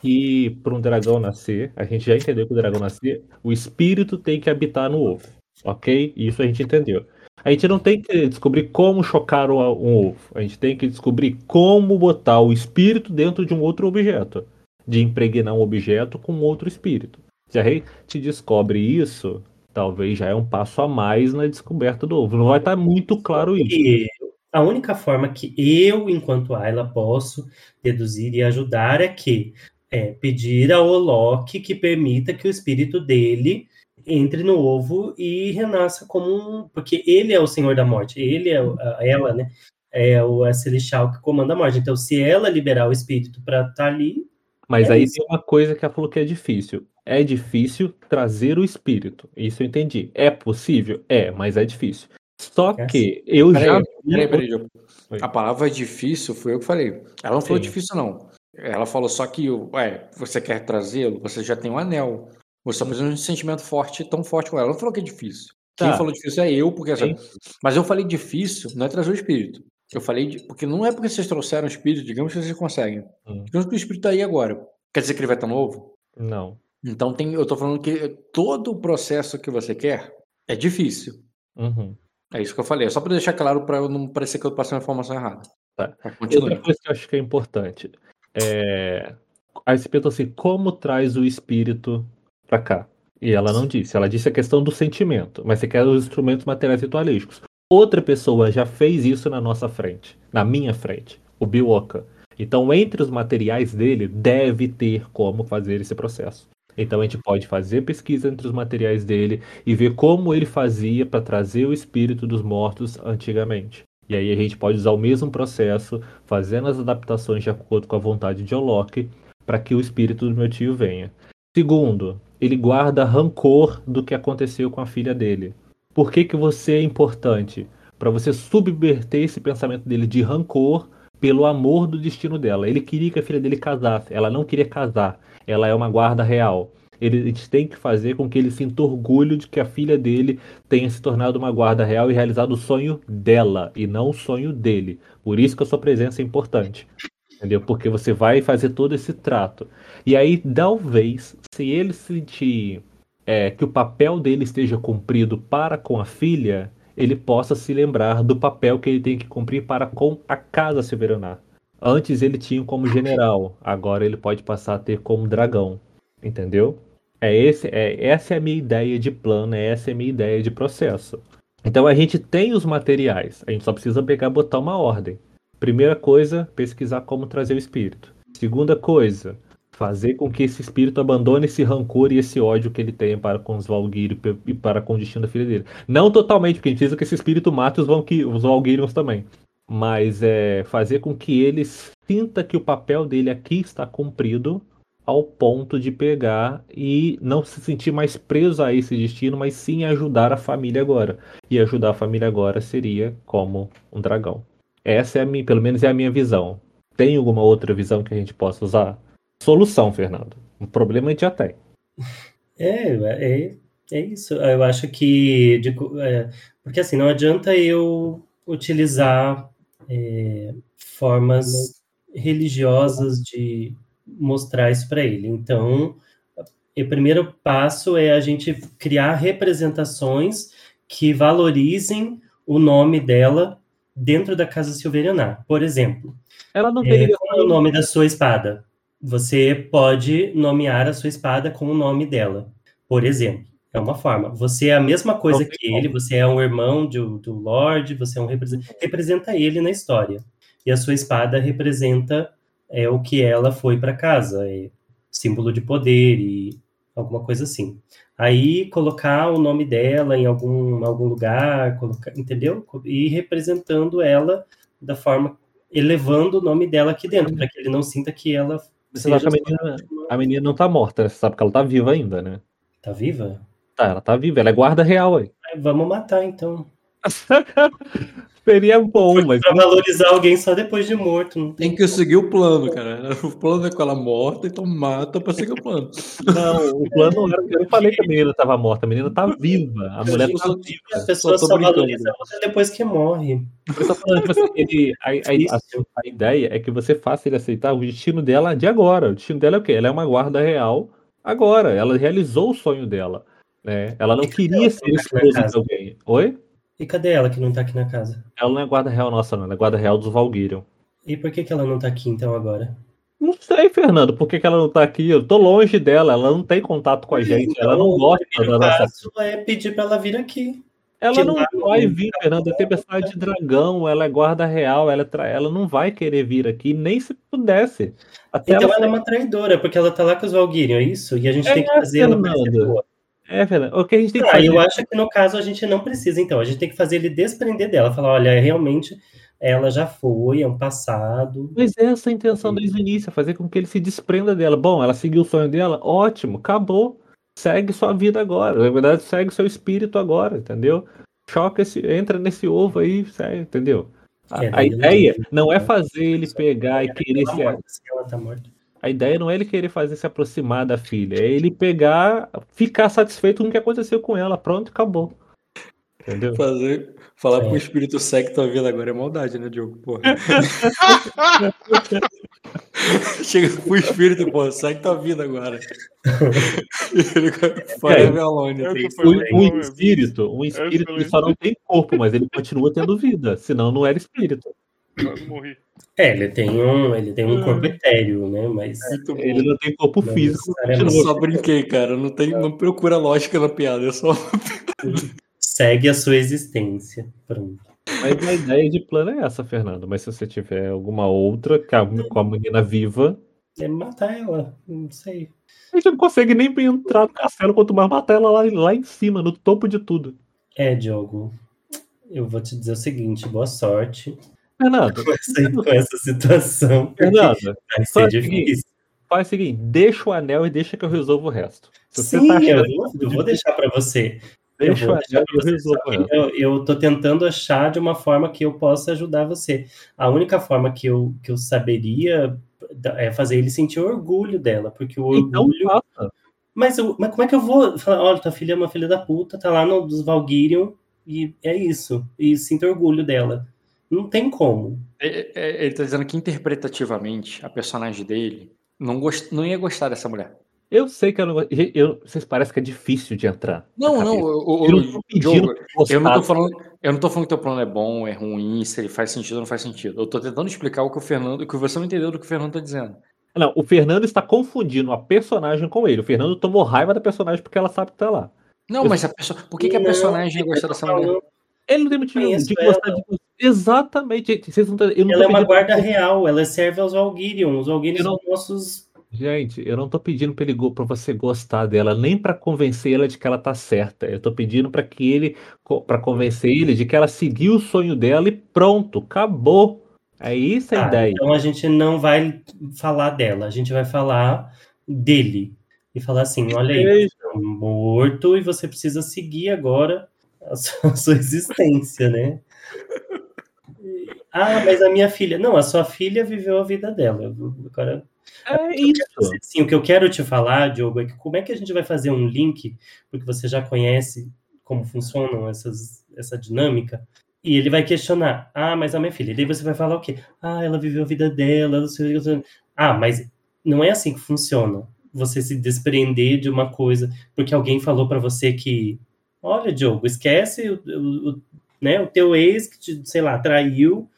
que para um dragão nascer, a gente já entendeu que o dragão nascer, o espírito tem que habitar no ovo. Ok? Isso a gente entendeu. A gente não tem que descobrir como chocar o- um ovo. A gente tem que descobrir como botar o espírito dentro de um outro objeto. De impregnar um objeto com outro espírito. Se a gente descobre isso, talvez já é um passo a mais na descoberta do ovo. Não vai estar muito claro isso. E a única forma que eu, enquanto Ayla, posso deduzir e ajudar é que é pedir ao Olok que permita que o espírito dele entre no ovo e renasça como um. Porque ele é o senhor da morte, ele é ela, né? É o a Celestial que comanda a morte. Então, se ela liberar o espírito para estar ali, Mas É aí isso. tem uma coisa que ela falou que é difícil. É difícil trazer o espírito. Isso eu entendi. É possível? É, mas é difícil. Só É que eu já. Peraí, vi peraí, peraí. Oi. A palavra difícil foi eu que falei. Ela não falou Sim. difícil, não. Ela falou só que, ué, você quer trazê-lo, você já tem um anel. Você só precisa de um sentimento forte, tão forte com ela. Ela não falou que é difícil. Quem Tá. falou difícil é eu, porque Sim. Mas eu falei difícil, não é trazer o espírito. Eu falei de... porque não é porque vocês trouxeram o espírito, digamos que vocês conseguem. Hum. Digamos que o espírito tá aí agora. Quer dizer que ele vai estar novo? Não. Então tem, eu tô falando que todo o processo que você quer é difícil. Uhum. É isso que eu falei. É só pra deixar claro eu não parecer que eu passei uma informação errada. Tá. Tá, Outra coisa que eu acho que é importante. É... Você perguntou assim, como traz o espírito pra cá? E ela não disse. Ela disse a questão do sentimento. Mas você quer os instrumentos materiais ritualísticos. Outra pessoa já fez isso na nossa frente. Na minha frente. O Biwoka. Então, entre os materiais dele, deve ter como fazer esse processo. Então, a gente pode fazer pesquisa entre os materiais dele e ver como ele fazia para trazer o espírito dos mortos antigamente. E aí a gente pode usar o mesmo processo, fazendo as adaptações de acordo com a vontade de Olok, para que o espírito do meu tio venha. Segundo, ele guarda rancor do que aconteceu com a filha dele. Por que, que você é importante? Para você subverter esse pensamento dele de rancor pelo amor do destino dela. Ele queria que a filha dele casasse, ela não queria casar. Ela é uma guarda real. Ele, a gente tem que fazer com que ele sinta orgulho de que a filha dele tenha se tornado uma guarda real e realizado o sonho dela e não o sonho dele. Por isso que a sua presença é importante. Entendeu? Porque você vai fazer todo esse trato. E aí, talvez, se ele sentir é, que o papel dele esteja cumprido para com a filha, ele possa se lembrar do papel que ele tem que cumprir para com a casa Silveranar. Antes ele tinha como general, agora ele pode passar a ter como dragão. Entendeu? É esse, é, essa é a minha ideia de plano, essa é a minha ideia de processo. Então a gente tem os materiais, a gente só precisa pegar botar uma ordem. Primeira coisa, pesquisar como trazer o espírito. Segunda coisa, fazer com que esse espírito abandone esse rancor e esse ódio que ele tem para com os Valkyrie e para com o destino da filha dele. Não totalmente, porque a gente precisa que esse espírito mate os, os Valkyrians também. Mas é fazer com que ele sinta que o papel dele aqui está cumprido ao ponto de pegar e não se sentir mais preso a esse destino, mas sim ajudar a família agora. E ajudar a família agora seria como um dragão. Essa é a minha, pelo menos é a minha visão. Tem alguma outra visão que a gente possa usar? Solução, Fernando. Um problema a gente já tem. É, é, é isso. Eu acho que. De, é, porque assim, não adianta eu utilizar é, formas religiosas de mostrar isso para ele. Então, o primeiro passo é a gente criar representações que valorizem o nome dela dentro da casa silverianar. Por exemplo, ela não tem é, qual é o nome da sua espada? Você pode nomear a sua espada com o nome dela. Por exemplo, é uma forma. Você é a mesma coisa que ele, você é um irmão do, do Lorde, você é um representa, representa ele na história. E a sua espada representa é o que ela foi para casa, é símbolo de poder e alguma coisa assim. Aí colocar o nome dela em algum, algum lugar, colocar, entendeu? E representando ela da forma, elevando o nome dela aqui dentro, para que ele não sinta que ela. Você sabe que a menina, a menina não tá morta, você sabe que ela tá viva ainda, né? Tá viva? Tá, ela tá viva, ela é guarda real aí. Vamos matar então. Seria bom, mas. Pra valorizar alguém só depois de morto. Não tem... tem que seguir o plano, cara. O plano é com ela morta, então mata pra seguir o plano. Não, o plano era. Eu falei que a menina tava morta, a menina tá viva. A mulher tá viva. As pessoas só, só valorizam depois que morre. Eu tô falando, tipo assim, ele, a, a, a, a, ideia é que você faça ele aceitar o destino dela de agora. O destino dela é o quê? Ela é uma guarda real agora. Ela realizou o sonho dela. Né? Ela não queria ser esposa de alguém. Oi? E cadê ela que não tá aqui na casa? Ela não é guarda real nossa, não. Ela é guarda real dos Valguirion. E por que, que ela não tá aqui então agora? Não sei, Fernando, por que, que ela não tá aqui? Eu tô longe dela, ela não tem contato com a gente, então, ela não gosta da nossa. é pedir pra ela vir aqui. Ela não vai vir, Fernando. É tempestade de dragão, ela é guarda real, ela, é tra... ela não vai querer vir aqui, nem se pudesse. Até então ela, ela é uma traidora, porque ela tá lá com os Valguirion, é isso? E a gente é, tem que fazer ela boa. É, Fernando. O que a gente tem que ah, fazer... Eu acho que no caso a gente não precisa, então. A gente tem que fazer ele desprender dela. Falar, olha, realmente ela já foi, é um passado. Mas é essa a intenção desde o início, fazer com que ele se desprenda dela. Bom, ela seguiu o sonho dela, ótimo, acabou. Segue sua vida agora. Na verdade, segue seu espírito agora, entendeu? Choca esse, entra nesse ovo aí, segue, entendeu? A, é, a ideia não é fazer ele pegar e querer se. Ela tá morta. A ideia não é ele querer fazer se aproximar da filha, é ele pegar, ficar satisfeito com o que aconteceu com ela, pronto, acabou. Entendeu? Fazer, falar é. pro espírito segue tua vida agora é maldade, né, Diogo? Porra. Chega pro espírito, pô, segue tua vida agora. ele é, alone, um, um espírito, um espírito ele só não tem corpo, mas ele continua tendo vida, senão não era espírito. Morri. É, ele tem um, ele tem um corpo etéreo, né? Mas ele não tem corpo não físico. Eu só brinquei, cara. Não tem, não procura lógica na piada, é só segue a sua existência. Pronto. Mas a ideia de plano é essa, Fernando. Mas se você tiver alguma outra com a menina viva, é matar ela, não sei. A gente não consegue nem entrar no castelo quanto mais matar ela lá, lá em cima, no topo de tudo. É, Diogo. Eu vou te dizer o seguinte, boa sorte. Fernando. Com essa, com essa situação. Fernando, vai ser difícil. Faz o seguinte, deixa o anel e deixa que eu resolvo o resto. Se Sim, tá eu, vou, eu vou deixar para você. Deixa eu, deixar eu, resolvo eu, eu tô tentando achar de uma forma que eu possa ajudar você. A única forma que eu, que eu saberia é fazer ele sentir orgulho dela, porque o então, orgulho. Então, mas, eu, mas como é que eu vou falar, olha, tua filha é uma filha da puta, tá lá no dos Valgyrion, e é isso. E sinta orgulho dela. Não tem como. É, é, ele tá dizendo que interpretativamente a personagem dele não, gost, não ia gostar dessa mulher. Eu sei que eu não eu, Vocês parecem que é difícil de entrar. Não, não, o, eu, não jogo, eu não tô falando. Eu não tô falando que teu plano é bom, é ruim, se ele faz sentido ou não faz sentido. Eu tô tentando explicar o que o Fernando, o que você não entendeu do que o Fernando tá dizendo. Não, o Fernando está confundindo a personagem com ele. O Fernando tomou raiva da personagem porque ela sabe que tá lá. Não, eu... mas a pessoa. Por que, que a personagem não, gostar dessa mulher? Ele não tem motivo Conheço de gostar de você. Exatamente. gente, Vocês não eu não Ela é uma guarda real, ela serve aos Valgyrion. Os Valgyrion Eu não- são nossos. Gente, eu não tô pedindo pra, ele, pra você gostar dela, nem pra convencer ela de que ela tá certa. Eu tô pedindo pra que ele, para convencer ele de que ela seguiu o sonho dela e pronto, acabou. É isso a Ah, ideia. então a gente não vai falar dela, a gente vai falar dele. E falar assim: olha aí, você é morto e você precisa seguir agora a sua, a sua existência, né? Ah, mas a minha filha. Não, a sua filha viveu a vida dela. Agora, É isso. Sim, o que eu quero te falar, Diogo, é que como é que a gente vai fazer um link, porque você já conhece como funcionam essas, essa dinâmica, e ele vai questionar, ah, mas a minha filha, e daí você vai falar o quê? Ah, ela viveu a vida dela. Ah, mas não é assim que funciona. Você se desprender de uma coisa, porque alguém falou para você que, olha, Diogo, esquece o, o, né, o teu ex que te, sei lá, traiu,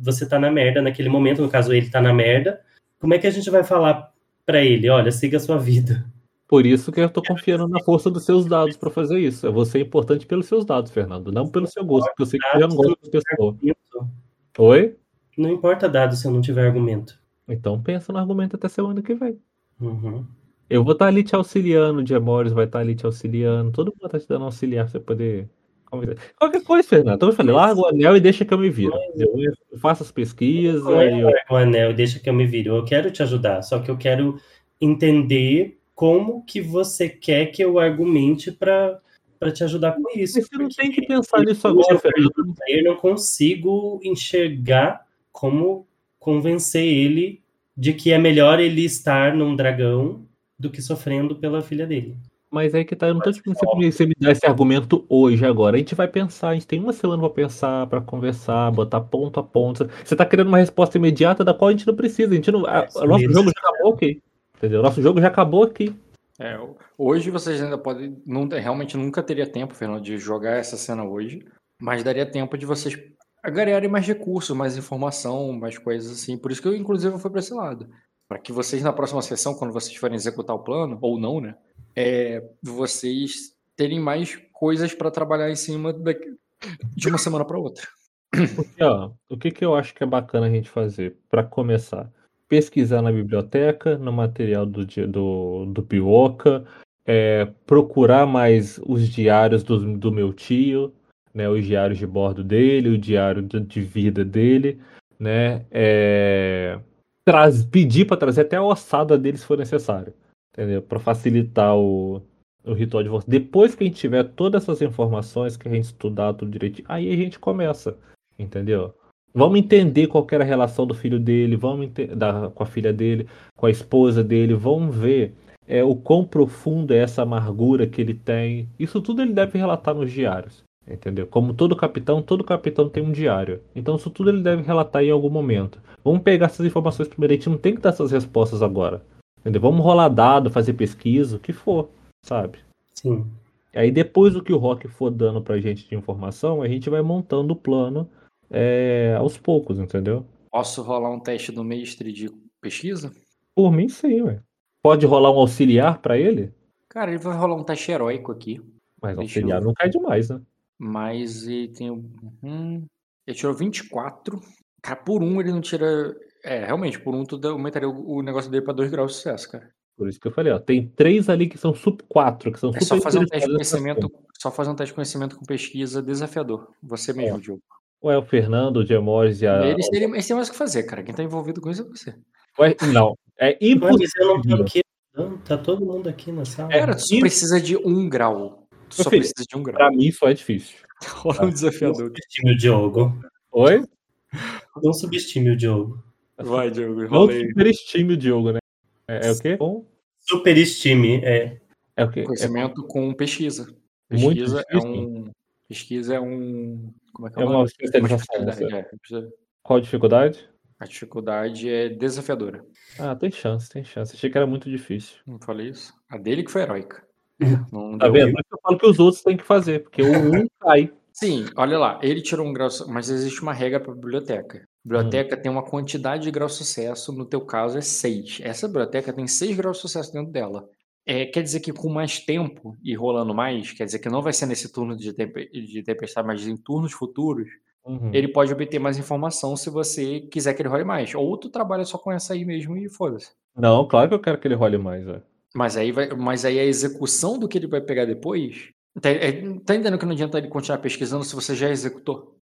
você tá na merda naquele momento, no caso ele tá na merda, como é que a gente vai falar para ele, olha, siga a sua vida? Por isso que eu tô confiando na força dos seus dados pra fazer isso. Você é importante pelos seus dados, Fernando, não pelo seu gosto, porque eu sei que já não gosta das pessoas. Oi? Não importa dado se eu não tiver argumento. Então pensa no argumento até semana que vem. Uhum. Eu vou estar ali te auxiliando, o Diamores vai estar ali te auxiliando, todo mundo tá te dando auxiliar pra você poder. Qualquer coisa, Fernando. Então eu falei, larga o anel e deixa que eu me viro. Eu faço as pesquisas. É aí eu- larga o anel, deixa que eu me vire. Eu quero te ajudar, só que eu quero entender como que você quer que eu argumente para para te ajudar com isso. Mas você não tem que pensar nisso agora, eu Fernando. Eu não consigo enxergar como convencer ele de que é melhor ele estar num dragão do que sofrendo pela filha dele. Mas aí que tá, eu não tô pedindo pra você me dar esse argumento hoje, agora. A gente vai pensar, a gente tem uma semana pra pensar, pra conversar, botar ponto a ponto. Você tá querendo uma resposta imediata da qual a gente não precisa. A gente não. a- Isso o nosso jogo já acabou aqui. Entendeu? O nosso jogo já acabou aqui. É, hoje vocês ainda podem. Não, realmente nunca teria tempo, Fernando, de jogar essa cena hoje. Mas daria tempo de vocês agregarem mais recursos, mais informação, mais coisas assim. Por isso que eu, inclusive, fui para esse lado. Para que vocês, na próxima sessão, quando vocês forem executar o plano, ou não, né? É, vocês terem mais coisas para trabalhar em cima daqui- de uma semana para outra. Porque, ó, o que, que eu acho que é bacana a gente fazer? Pra começar, pesquisar na biblioteca, no material do, do, do Pioca, é, procurar mais os diários do, do meu tio, né, os diários de bordo dele, o diário de, de vida dele, né, é, traz, pedir para trazer até a ossada dele se for necessário, entendeu? Para facilitar o, o ritual de volta. Depois que a gente tiver todas essas informações, que a gente estudar tudo direitinho, aí a gente começa, entendeu? Vamos entender qual era a relação do filho dele, vamos da, com a filha dele, com a esposa dele, vamos ver é, o quão profundo é essa amargura que ele tem. Isso tudo ele deve relatar nos diários, entendeu? Como todo capitão, todo capitão tem um diário. Então isso tudo ele deve relatar em algum momento. Vamos pegar essas informações primeiro, a gente não tem que dar essas respostas agora. Entendeu? Vamos rolar dado, fazer pesquisa, o que for, sabe? Sim. Aí depois do que o Rock for dando pra gente de informação, a gente vai montando o plano é, aos poucos, entendeu? Posso rolar um teste do mestre de pesquisa? Por mim, sim, ué. Pode rolar um auxiliar pra ele? Cara, ele vai rolar um teste heróico aqui. Mas Deixa auxiliar eu- não cai demais, né? Mas ele tem. o- Uhum. Ele tirou 24. Cara, por um ele não tira. É, realmente, por um tu aumentaria o o negócio dele pra 2 graus de sucesso, cara. Por isso que eu falei, ó. Tem três ali que são sub 4, que são É só fazer um teste de conhecimento. Só fazer um teste de conhecimento com pesquisa desafiador. Você mesmo, Diogo. Ué, o Fernando, o Diamores e a. Eles, teriam, eles têm mais o que fazer, cara. Quem tá envolvido com isso é você. Ué, não, é Mas eu não tô impossível. aqui. Não, Tá todo mundo aqui na sala. É, Cara, tu precisa de um grau. Tu só filho, precisa de um grau. Pra mim só é difícil. Rola um desafiador. subestime o Diogo. Oi? Não subestime o Diogo. Vai, Diogo, Não superestime o Diogo, né? É, é o quê? Superestime, é. É o quê? É Conhecimento com pesquisa. Muito Pesquisa é difícil. um. Pesquisa é um. Como é que é, É o uma especialidade, é. qual a dificuldade? A dificuldade é desafiadora. Ah, tem chance, tem chance. Achei que era muito difícil. Não falei isso? A dele que foi heroica. Não Tá vendo? Por isso que eu falo que os outros têm que fazer, porque o um cai. Sim, olha lá, ele tirou um grau, mas existe uma regra para biblioteca. Biblioteca tem uma quantidade de grau de sucesso, no teu caso é 6. Essa biblioteca tem 6 graus de sucesso dentro dela. é, quer dizer que com mais tempo e rolando mais, quer dizer que não vai ser nesse turno de, tempe- de tempestade, mas em turnos futuros, Uhum. ele pode obter mais informação se você quiser que ele role mais. Ou tu trabalha só com essa aí mesmo e foda-se. Não, claro que eu quero que ele role mais, é. Mas aí, vai, mas aí a execução do que ele vai pegar depois. Tá, é, tá entendendo que não adianta ele continuar pesquisando se você já executou?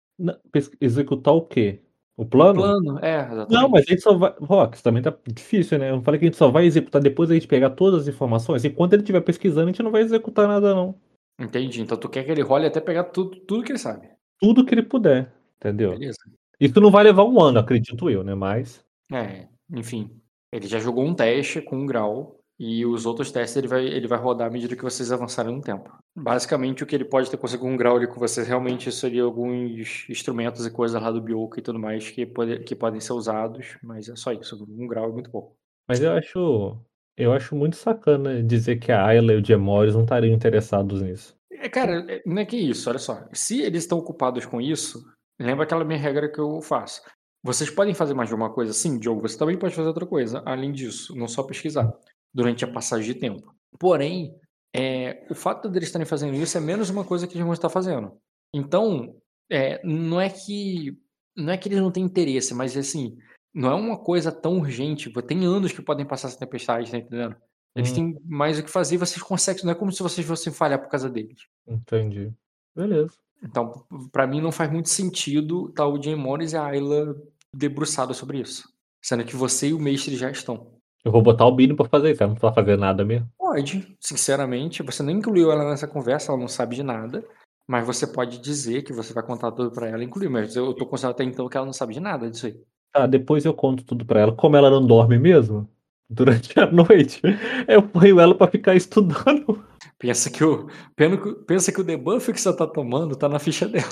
Pes- Executar o quê? O plano? Plano, é, exatamente. Não, mas a gente só vai. Rox, também tá difícil, né? Eu falei que a gente só vai executar depois da gente pegar todas as informações. Enquanto ele estiver pesquisando, a gente não vai executar nada, não. Entendi. Então tu quer que ele role até pegar tudo, tudo que ele sabe. Tudo que ele puder, entendeu? Beleza. Isso não vai levar um ano, acredito eu, né? Mas. É, enfim. Ele já jogou um teste com um grau. E os outros testes ele vai, ele vai rodar à medida que vocês avançarem no tempo. Basicamente, o que ele pode ter conseguido um grau ali com vocês realmente seria alguns instrumentos e coisas lá do Bioka e tudo mais que, pode, que podem ser usados, mas é só isso. Um grau é muito pouco. Mas eu acho. Eu acho muito sacana dizer que a Ayla e o Gemores não estariam interessados nisso. É, cara, é- não é que isso, olha só. Se eles estão ocupados com isso, lembra aquela minha regra que eu faço. Vocês podem fazer mais de uma coisa? Sim, Diogo, você também pode fazer outra coisa, além disso, não só pesquisar, durante a passagem de tempo. Porém, é, o fato deles estarem fazendo isso é menos uma coisa que eles vão estar fazendo. Então, é, não é que não é que eles não têm interesse, mas assim, não é uma coisa tão urgente. Tem anos que podem passar essa tempestade, tá entendendo? Eles Hum. têm mais o que fazer e vocês conseguem. Não é como se vocês fossem falhar por causa deles. Entendi. Beleza. Então, pra mim não faz muito sentido tá o Jay Morris e a Ayla debruçados sobre isso. Sendo que você e o mestre já estão. Eu vou botar o Bino pra fazer isso. Ela não precisa fazer nada mesmo. Pode, sinceramente. Você nem incluiu ela nessa conversa, ela não sabe de nada. Mas você pode dizer que você vai contar tudo pra ela, incluir. Mas eu tô considerando até então que ela não sabe de nada disso aí. Tá, depois eu conto tudo pra ela. Como ela não dorme mesmo, durante a noite, eu ponho ela pra ficar estudando. Pensa que o, pensa que o debuff que você tá tomando tá na ficha dela.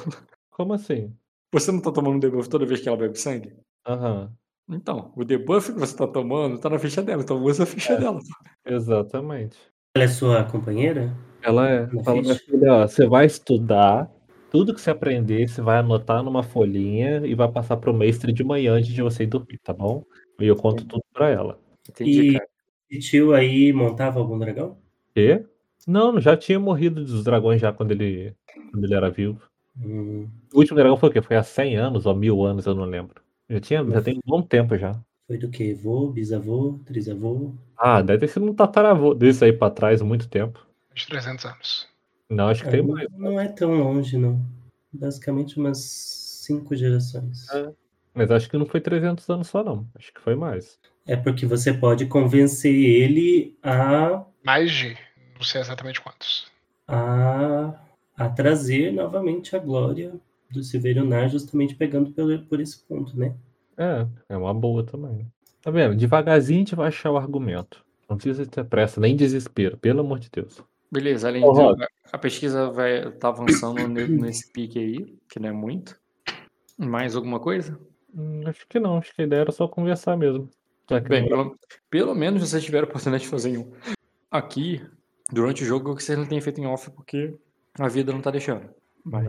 Como assim? Você não tá tomando debuff toda vez que ela bebe sangue? Aham. Então, o debuff que você tá tomando tá na ficha dela. Então usa a ficha dela. Exatamente. Ela é sua companheira? Ela é. Na Fala, minha filha, ó, você vai estudar. Tudo que você aprender, você vai anotar numa folhinha e vai passar pro mestre de manhã antes de você ir dormir, tá bom? E eu conto tudo pra ela. Entendi, E- cara. E tio aí montava algum dragão? Quê? Não, já tinha morrido dos dragões já quando ele, quando ele era vivo. Hum, O último dragão foi o quê? Foi há 100 anos ou mil anos, eu não lembro. Já, tinha, já tem um bom tempo já. foi do que? Vô, bisavô, trisavô? Ah, deve ter sido um tataravô desse aí pra trás, muito tempo. De 300 anos. Não, acho que Ah, tem mais. não é tão longe, não. Basicamente umas cinco gerações. É. Mas acho que não foi 300 anos só, não. Acho que foi mais. É porque você pode convencer ele a, Mais de. Não sei exatamente quantos. a, a trazer novamente a glória do Silverionar, justamente pegando pelo, por esse ponto, né? É, é uma boa também. Tá vendo? Devagarzinho a gente vai achar o argumento. Não precisa ter pressa, nem desespero, pelo amor de Deus. Beleza, além Ô, disso, Rob. a pesquisa vai tá avançando ne- nesse pique aí, que não é muito. Mais alguma coisa? Hum, acho que não, acho que a ideia era só conversar mesmo. Bem, não- pelo, pelo menos vocês tiveram a oportunidade de fazer um. Aqui, durante o jogo, que vocês não têm feito em off porque a vida não tá deixando. Mas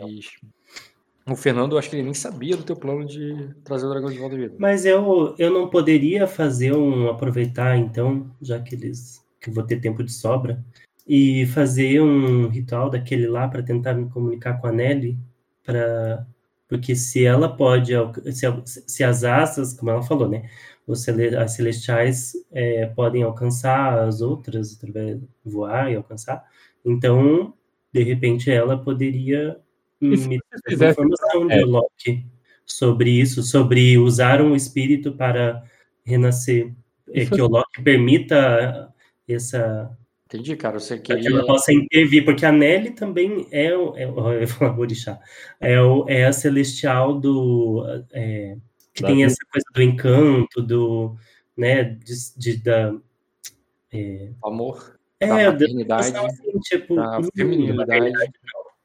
o Fernando, eu acho que ele nem sabia do teu plano de trazer o dragão de volta à vida. Mas eu, eu não poderia fazer um aproveitar então, já que eles que eu vou ter tempo de sobra, e fazer um ritual daquele lá para tentar me comunicar com a Nelly, para porque se ela pode se, se as asas, como ela falou, né, os as celestiais é, podem alcançar as outras através voar e alcançar, então de repente ela poderia E se me você essa fizesse informação de é. Loki sobre isso, sobre usar um espírito para renascer. É, que o Loki permita essa. Entendi, cara. Você que ela queria. possa intervir, porque a Nelly também é. o- é o- eu falar orixá. É, o, é a celestial do. é, que Da tem vida. essa coisa do encanto, do. né, de, de- da. Amor, É, da da- maternidade, assim, tipo, da hum, feminilidade.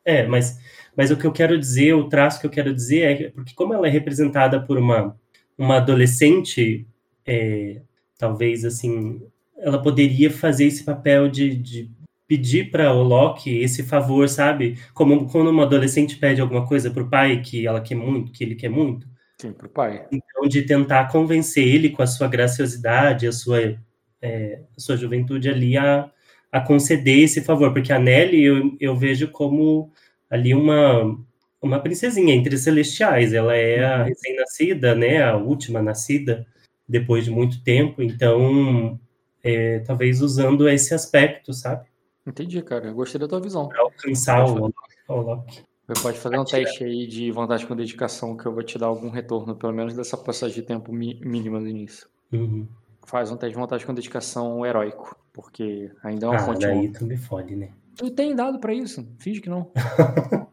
É, mas, mas o que eu quero dizer, o traço que eu quero dizer é que- porque como ela é representada por uma, uma adolescente, é, talvez assim, ela poderia fazer esse papel de, de pedir para o Loki esse favor, sabe? Como quando uma adolescente pede alguma coisa para o pai que ela quer muito, que ele quer muito, Sim, pro pai. então de tentar convencer ele com a sua graciosidade, a sua, é, a sua juventude ali a, a conceder esse favor, porque a Nelly eu, eu vejo como ali uma, uma princesinha entre celestiais. Ela é a Uhum. recém-nascida, né? A última nascida depois de muito tempo. Então, é, talvez usando esse aspecto, sabe? Entendi, cara. Eu gostei da tua visão. Para alcançar o, o Loki. Você pode fazer um Atira. teste aí de vantagem com dedicação que eu vou te dar algum retorno, pelo menos dessa passagem de tempo mínima do início. Uhum. Faz um teste de vantagem com dedicação heróico, porque ainda é uma Ah, fonte daí tu me fode, né? Tu tem dado pra isso, finge que não.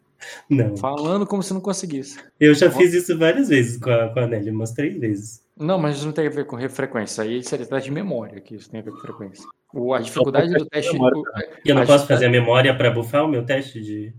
Não. Falando como se não conseguisse. Eu já fiz isso várias vezes com a, com a Nelly, umas três vezes. Não, mas isso não tem a ver com frequência. Aí seria teste de memória, que isso tem a ver com frequência. O- a dificuldade do teste memória, o- E eu não posso fazer a memória para bufar o meu teste de.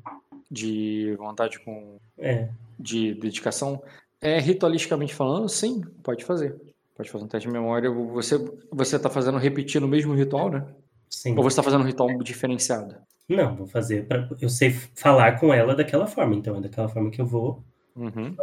de vontade com É. de dedicação é ritualisticamente falando, sim, pode fazer. Pode fazer um teste de memória. Você você tá fazendo repetir no mesmo ritual, né? Sim. Ou você tá fazendo um ritual diferenciado? Não, vou fazer. Pra... Eu sei falar com ela daquela forma, então é daquela forma que eu vou. Uhum.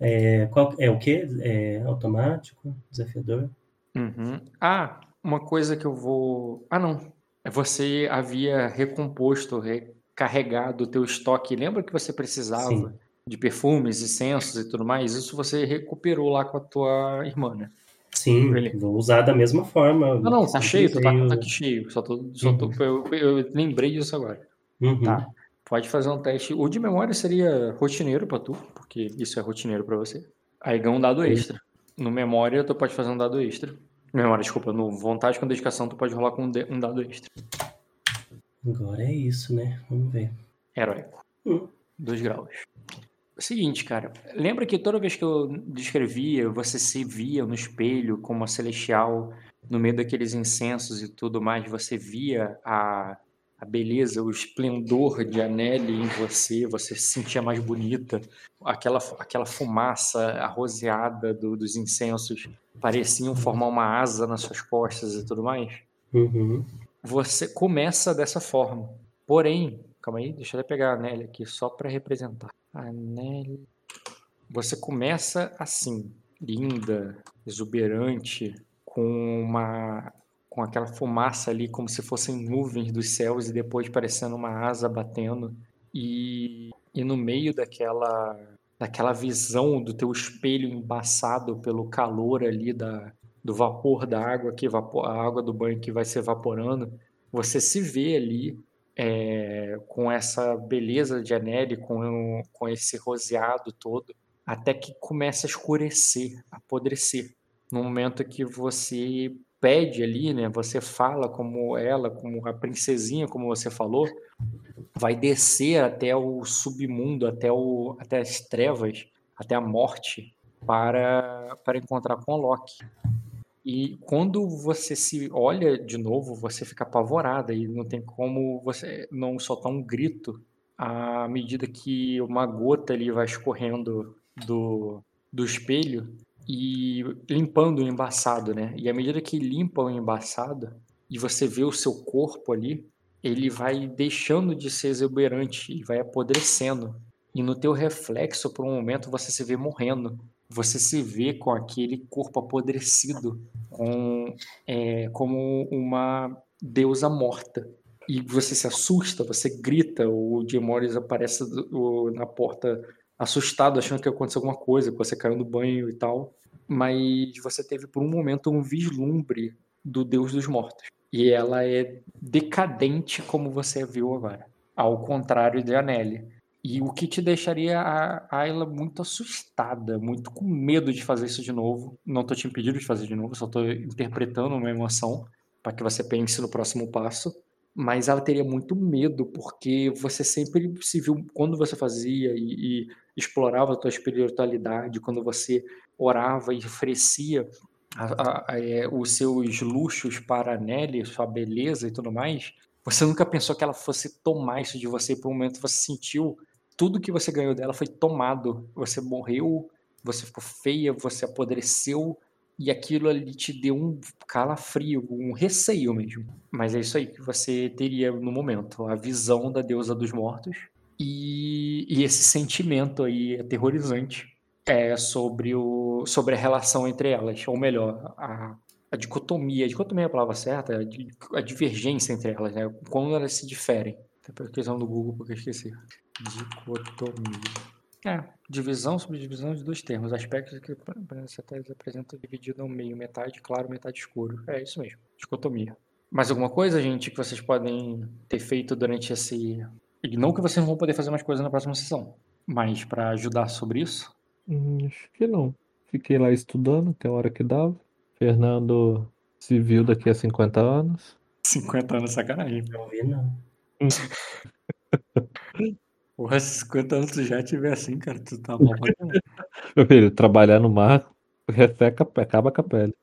É, qual... é o quê? É automático? Desafiador? Uhum. Ah, uma coisa que eu vou. Ah, não. É Você havia recomposto, recarregado o teu estoque. Lembra que você precisava Sim. de perfumes, incensos e tudo mais? Isso você recuperou lá com a tua irmã, né? Sim, Ele- vou usar da mesma forma. Ah, não, tá cheio, tá usei o- tanque cheio. Só tô, só tô, eu, eu lembrei disso agora. Uhum. Tá. Pode fazer um teste. O de memória seria rotineiro pra tu, porque isso é rotineiro pra você. Aí ganha um dado extra. No memória, tu pode fazer um dado extra. Memória, desculpa, no vontade com dedicação, tu pode rolar com um, um dado extra. Agora é isso, né? Vamos ver. Heróico. Hum. Dois graus. Seguinte, cara. Lembra que toda vez que eu descrevia, você se via no espelho como uma celestial, no meio daqueles incensos e tudo mais, você via a, a beleza, o esplendor de Anneli em você, você se sentia mais bonita. Aquela, aquela fumaça arroseada do- dos incensos pareciam formar uma asa nas suas costas e tudo mais Uhum. você começa dessa forma. Porém, calma aí, deixa eu pegar a Nelly aqui só para representar. A Nelly. Você começa assim, linda, exuberante, com uma com aquela fumaça ali como se fossem nuvens dos céus e depois parecendo uma asa batendo e, e no meio daquela daquela visão do teu espelho embaçado pelo calor ali da, do vapor da água que a água do banho que vai se evaporando, você se vê ali é, com essa beleza de Anneli, com, com esse roseado todo, até que começa a escurecer, apodrecer. No momento que você pede ali, né, você fala como ela, como a princesinha, como você falou, vai descer até o submundo, até, o, até as trevas, até a morte, para, para encontrar com Loki. E quando você se olha de novo, você fica apavorada e não tem como você não soltar um grito à medida que uma gota ali vai escorrendo do, do espelho e limpando o embaçado, né? E à medida que limpa o embaçado e você vê o seu corpo ali, ele vai deixando de ser exuberante e vai apodrecendo. E no teu reflexo, por um momento, você se vê morrendo. Você se vê com aquele corpo apodrecido, com, é, como uma deusa morta. E você se assusta, você grita, o Jim Morris aparece do- na porta assustado, achando que aconteceu alguma coisa, que você caiu no banho e tal. Mas você teve por um momento um vislumbre do Deus dos Mortos. E ela é decadente como você viu agora. Ao contrário de Anneli. E o que te deixaria a Ayla muito assustada, muito com medo de fazer isso de novo. Não tô te impedindo de fazer de novo, só tô interpretando uma emoção para que você pense no próximo passo. Mas ela teria muito medo, porque você sempre se viu, quando você fazia e, e explorava a tua espiritualidade, quando você orava e oferecia a- a- a- é, os seus luxos para a Nelly, sua beleza e tudo mais, você nunca pensou que ela fosse tomar isso de você. Por um momento você sentiu tudo que você ganhou dela foi tomado. Você morreu, você ficou feia, você apodreceu e aquilo ali te deu um calafrio, um receio mesmo. Mas é isso aí que você teria no momento, a visão da deusa dos mortos e, e esse sentimento aí aterrorizante é sobre, o, sobre a relação entre elas, ou melhor, a, a dicotomia. A dicotomia é a palavra certa, a, a divergência entre elas, né? Como elas se diferem. Até questão do Google, porque eu esqueci. Dicotomia. É, divisão, subdivisão de dois termos. Aspectos que você apresenta dividido ao meio, metade claro, metade escuro. É isso mesmo, dicotomia. Mais alguma coisa, gente, que vocês podem ter feito durante esse. E não que vocês não vão poder fazer mais coisas na próxima sessão, mas para ajudar sobre isso? Hum, acho que não. Fiquei lá estudando até a hora que dava. Fernando se viu daqui a 50 anos. 50 anos, sacanagem. Não vi, não. Porra, se 50 anos tu já tiver assim, cara, tu tá mal. Meu filho, trabalhar no mar resseca, acaba com a pele.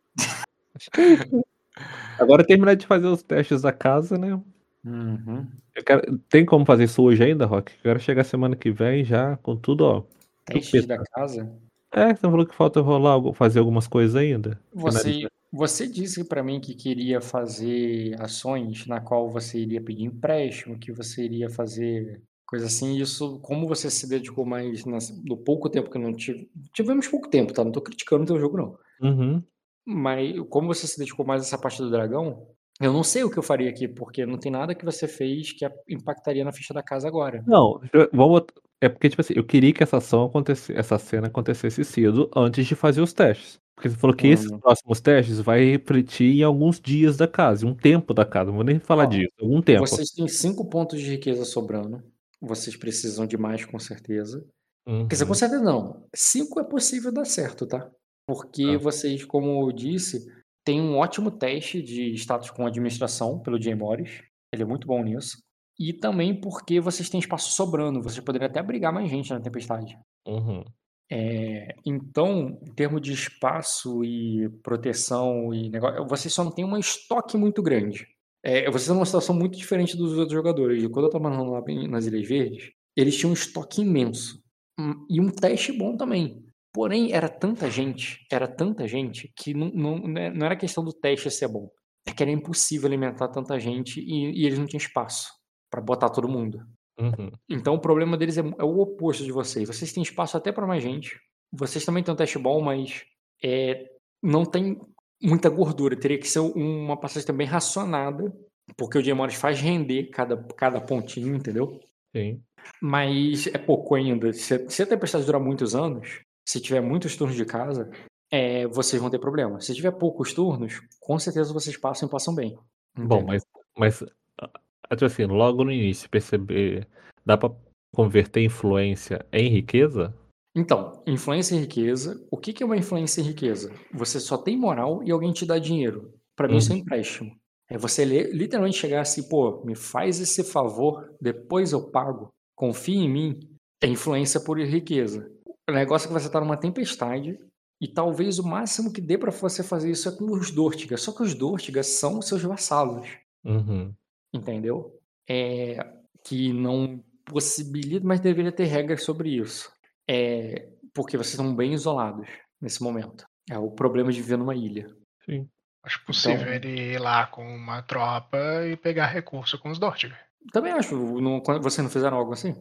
Agora terminar de fazer os testes da casa, né? Uhum. Quero- tem como fazer isso hoje ainda, Rock? Eu quero chegar semana que vem já com tudo, ó. Testes da casa. É, você falou que falta rolar, fazer algumas coisas ainda. Você, você disse pra mim que queria fazer ações na qual você iria pedir empréstimo, que você iria fazer coisa assim. Isso, como você se dedicou mais no pouco tempo que não tive. Tivemos pouco tempo, tá? Não tô criticando o teu jogo, não. Uhum. Mas como você se dedicou mais a essa parte do dragão, eu não sei o que eu faria aqui, porque não tem nada que você fez que impactaria na ficha da casa agora. Não, vamos. É porque, tipo assim, eu queria que essa ação acontecesse, essa cena acontecesse cedo antes de fazer os testes. Porque você falou que esses Hum. próximos testes vai refletir em alguns dias da casa, em um tempo da casa. Não vou nem falar Ó, disso, algum tempo. Vocês têm cinco pontos de riqueza sobrando. Vocês precisam de mais, com certeza. Quer dizer, com Uhum. certeza não. Cinco é possível dar certo, tá? Porque Tá. vocês, como eu disse, têm um ótimo teste de status com administração pelo Jay Morris. Ele é muito bom nisso. E também porque vocês têm espaço sobrando. Vocês poderiam até abrigar mais gente na tempestade. Uhum. É, então, em termos de espaço e proteção e negócio, vocês só não têm um estoque muito grande. É, vocês estão numa situação muito diferente dos outros jogadores. Quando eu estava lá nas Ilhas Verdes, eles tinham um estoque imenso. Hum, E um teste bom também. Porém, era tanta gente, era tanta gente, que não, não, né, não era questão do teste ser bom. É que era impossível alimentar tanta gente e, e eles não tinham espaço para botar todo mundo. Uhum. Então o problema deles é, é o oposto de vocês. Vocês têm espaço até para mais gente. Vocês também têm um teste bom, mas é, não tem muita gordura. Teria que ser uma passagem também racionada, porque o Diamores faz render cada, cada pontinho, entendeu? Sim. Mas é pouco ainda. Se, se a tempestade durar muitos anos, se tiver muitos turnos de casa, é, vocês vão ter problema. Se tiver poucos turnos, com certeza vocês passam e passam bem. Bom, entendeu? mas, mas ah, tipo assim, logo no início, perceber. Dá pra converter influência em riqueza? Então, influência e riqueza. O que que é uma influência e riqueza? Você só tem moral e alguém te dá dinheiro. Pra mim, isso é um empréstimo. É você li- literalmente chegar assim, pô, me faz esse favor, depois eu pago. Confia em mim. É influência por riqueza. O negócio é que você tá numa tempestade e talvez o máximo que dê pra você fazer isso é com os Dortigas. Só que os Dortigas são seus vassalos Uhum. entendeu? É, que não possibilita, mas deveria ter regras sobre isso. É, porque vocês estão bem isolados nesse momento. É o problema de viver numa ilha. Sim. Acho possível Então- ele ir lá com uma tropa e pegar recurso com os Dortiga. Também acho, não, vocês não fizeram algo assim?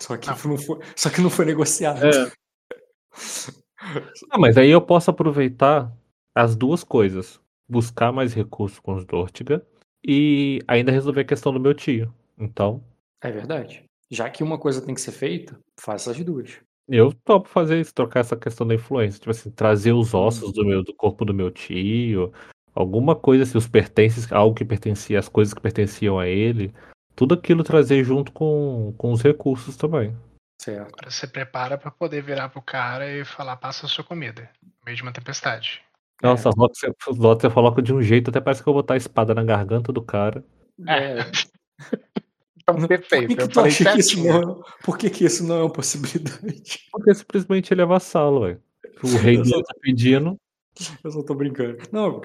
Só que Não. não foi, só que não foi negociado. É. Ah, mas aí eu posso aproveitar as duas coisas. Buscar mais recursos com os Dortiga e ainda resolver a questão do meu tio. Então, É verdade. Já que uma coisa tem que ser feita, faça as duas. eu topo fazer isso, trocar essa questão da influência. Tipo assim, trazer os Hum. ossos do, meu, do corpo do meu tio. Alguma coisa, assim, os pertences, algo que pertencia, as coisas que pertenciam a ele. Tudo aquilo trazer junto com, com os recursos também. Certo. Agora você prepara pra poder virar pro cara e falar, passa a sua comida. No meio de uma tempestade. Nossa, Rock, você, você coloca de um jeito, até parece que eu vou botar a espada na garganta do cara. É, Então, por perfeito. que, que eu tu acha que isso não, por que, que isso não é uma possibilidade? Porque simplesmente ele é vassalo, velho. O rei dele tá pedindo. Eu só tô brincando. Não,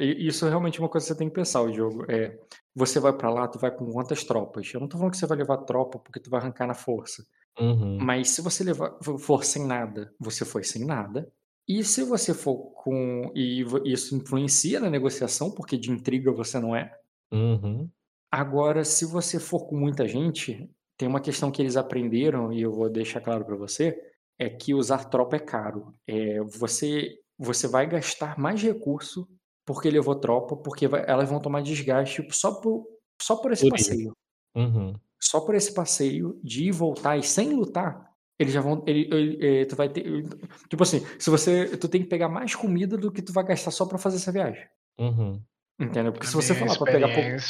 isso é realmente uma coisa que você tem que pensar, o jogo. É, você vai pra lá, tu vai com quantas tropas? Eu não tô falando que você vai levar tropa porque tu vai arrancar na força. Uhum. Mas se você levar, for sem nada, você foi sem nada. E se você for com. E isso influencia na negociação, porque de intriga você não é. Uhum. Agora, se você for com muita gente, tem uma questão que eles aprenderam, e eu vou deixar claro pra você, é que usar tropa é caro. É, você você vai gastar mais recurso porque levou tropa, porque vai- elas vão tomar desgaste só por, só por esse passeio. Uhum. Só por esse passeio de ir e voltar e sem lutar, eles já vão. Ele, ele- eh, tu vai ter. Tipo assim, se você. Tu tem que pegar mais comida do que tu vai gastar só pra fazer essa viagem. Uhum. Entendeu? Porque A se você falar pra pegar pouco.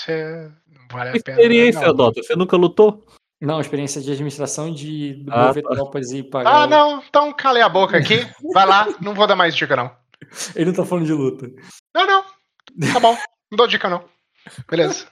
Experiência vale a pena. Experiência, não. Dota. Você nunca lutou? Não, experiência de administração de Ah, mover tá. tropas e pagar. Ah, não, então calei a boca aqui. Vai lá, não vou dar mais dica, não. Ele não tá falando de luta. Não, não. Tá bom. Não dou dica, não. Beleza.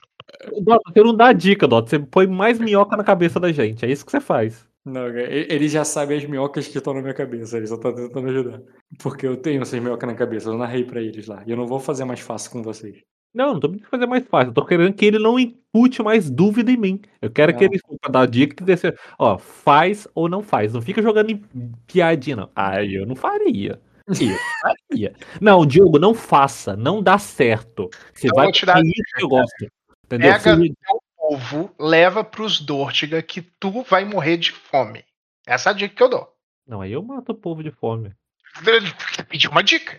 Dota, você não dá dica, Dota. Você põe mais minhoca na cabeça da gente. É isso que você faz. Não, ele já sabe as minhocas que estão na minha cabeça, ele só tá tentando ajudar. Porque eu tenho essas minhocas na cabeça, eu narrei pra eles lá. E eu não vou fazer mais fácil com vocês. Não, não tô pedindo fazer mais fácil. Eu tô querendo que ele não impute mais dúvida em mim. Eu quero que Não. ele, pra dar dica, que desse, ó, faz ou não faz. Não fica jogando em piadinha, não. Ah, eu não faria. Eu faria. Não, Diogo, não faça. Não dá certo. Você Eu vai vou te dar é isso que eu gosto. Entendeu? Pega Você- teu povo, leva pros Dortiga que tu vai morrer de fome. Essa é a dica que eu dou. Não, aí eu mato o povo de fome. Pediu uma dica.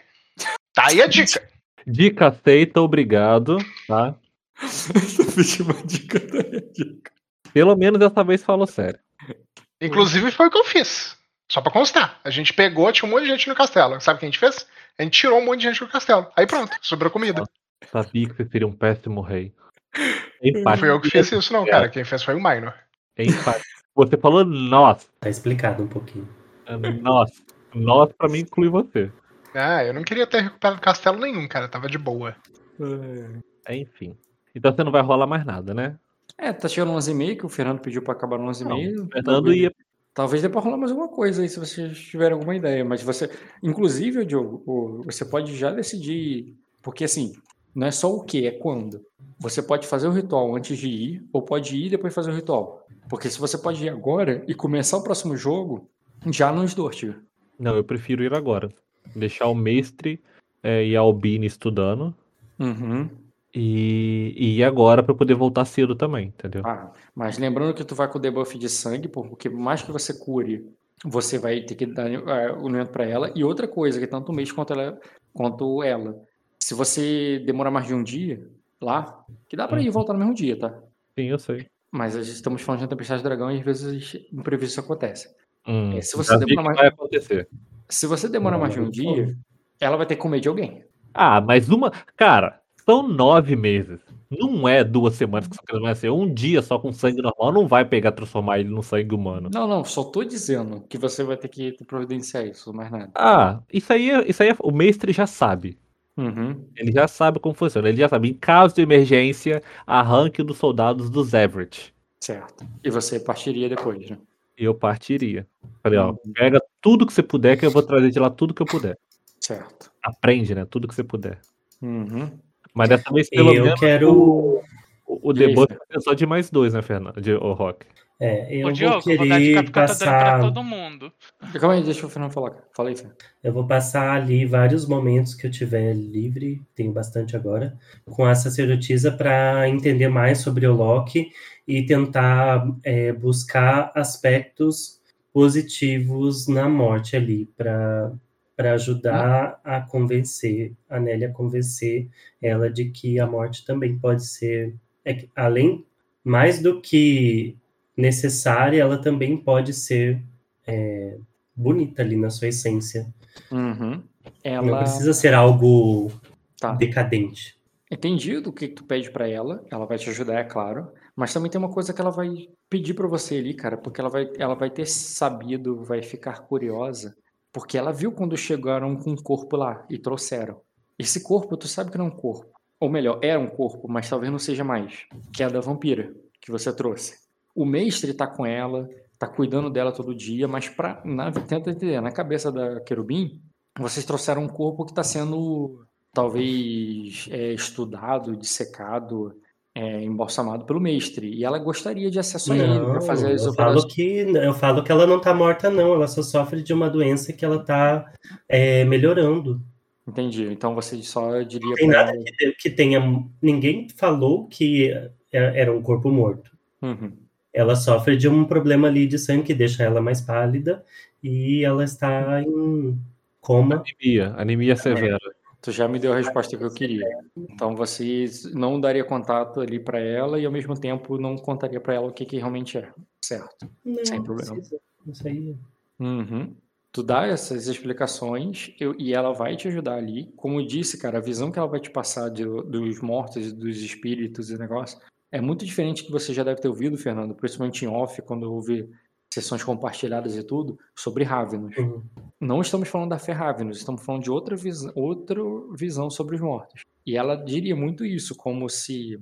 Tá aí a dica. Dica aceita, obrigado, tá? Uma dica da minha dica. Pelo menos dessa vez falou sério. Inclusive foi o que eu fiz. Só pra constar. A gente pegou, tinha um monte de gente no castelo. Sabe o que a gente fez? A gente tirou um monte de gente do castelo. Aí pronto, sobrou comida. Sabia que você seria um péssimo rei. Não fui eu que fiz isso, não, cara. Quem fez foi o Minor. Você falou nós. Tá explicado um pouquinho. Nós. Nós pra mim inclui você. Ah, eu não queria ter recuperado castelo nenhum, cara. Tava de boa. Enfim. Então você não vai rolar mais nada, né? É, tá chegando 11h30, que o Fernando pediu pra acabar no 11h30. O Fernando ia. Talvez dê pra rolar mais alguma coisa aí, se vocês tiverem alguma ideia. Mas você. Inclusive, Diogo, o- você pode já decidir. Porque assim, não é só o que, é quando. Você pode fazer o ritual antes de ir, ou pode ir e depois fazer o ritual. Porque se você pode ir agora e começar o próximo jogo, já nos Dortiga. Não, eu prefiro ir agora. Deixar o mestre é, e a Albine estudando. Uhum. E, e agora pra poder voltar cedo também, entendeu? Ah, mas lembrando que tu vai com o debuff de sangue, porque por mais que você cure, você vai ter que dar eh, o alimento pra ela. E outra coisa, que tanto o mês quanto ela, quanto ela. Se você demorar mais de um dia lá, que dá pra ir Uhum. voltar no mesmo dia, tá? Sim, eu sei. Mas a gente- estamos falando de uma tempestade de dragão e às vezes imprevisto acontece. Hum, É, se você demora mais- vai acontecer. Se você demorar mais de um dia, ela vai ter que comer de alguém. Ah, mas uma. Cara, são nove meses. Não é duas semanas que você vai ser. Um dia só com sangue normal não vai pegar transformar ele no sangue humano. Não, não, só tô dizendo que você vai ter que providenciar isso, mais nada. Ah, isso aí, é- isso aí é- o mestre já sabe. Uhum. Ele já sabe como funciona. Ele já sabe. Em caso de emergência, arranque dos soldados dos Everett. Certo. E você partiria depois, né? Eu partiria. Falei, ó, pega tudo que você puder, que eu vou trazer de lá tudo que eu puder. Certo. Aprende, né? Tudo que você puder. Uhum. Mas dessa vez, pelo eu menos, quero. o, o é só de mais dois, né, Fernando? De, o Rock. É, eu Ô, Diogo, vou vou querer dando pra passar. todo mundo. Calma aí, deixa o Fernando falar. cara. Fala aí, Fernando. Eu vou passar ali vários momentos que eu tiver livre, tenho bastante agora, com a sacerdotisa para entender mais sobre o Loki e tentar é, buscar aspectos positivos na morte ali, para para ajudar a convencer, a Nélia a convencer ela de que a morte também pode ser, é além, mais do que necessária, ela também pode ser é, bonita ali na sua essência. Uhum. Não Ela. precisa ser algo Tá. decadente. Entendi do que tu pede pra ela. Ela vai te ajudar, é claro. Mas também tem uma coisa que ela vai pedir pra você ali, cara, porque ela vai, ela vai ter sabido, vai ficar curiosa, porque ela viu quando chegaram com um corpo lá e trouxeram. Esse corpo, tu sabe que não é um corpo. Ou melhor, era um corpo, mas talvez não seja mais. Que é a da vampira que você trouxe. O mestre tá com ela, tá cuidando dela todo dia, mas pra, na, tenta entender, na cabeça da querubim, vocês trouxeram um corpo que tá sendo talvez é, estudado, dissecado, é, embalsamado pelo mestre. E ela gostaria de acesso a ele para fazer as eu operações. falo que eu falo que ela não tá morta não, ela só sofre de uma doença que ela tá é, melhorando. Entendi. Então você só diria Não tem nada ela. que, que tenha ninguém falou que é- era um corpo morto. Uhum. Ela sofre de um problema ali de sangue que deixa ela mais pálida e ela está em Coma. Anemia, anemia severa. Tu já me deu a resposta que eu queria. Então você não daria contato ali pra ela e ao mesmo tempo não contaria pra ela o que, que realmente é. Certo. Não, Sem problema. Isso aí. Uhum. Tu dá essas explicações eu- e ela vai te ajudar ali. Como eu disse, cara, a visão que ela vai te passar de- dos mortos, e dos espíritos e negócio é muito diferente do que você já deve ter ouvido, Fernando, principalmente em off, quando houve sessões compartilhadas e tudo, sobre Ravenous. Uhum. Não estamos falando da fé Ravenous, estamos falando de outra, vis outra visão sobre os mortos. E ela diria muito isso, como se,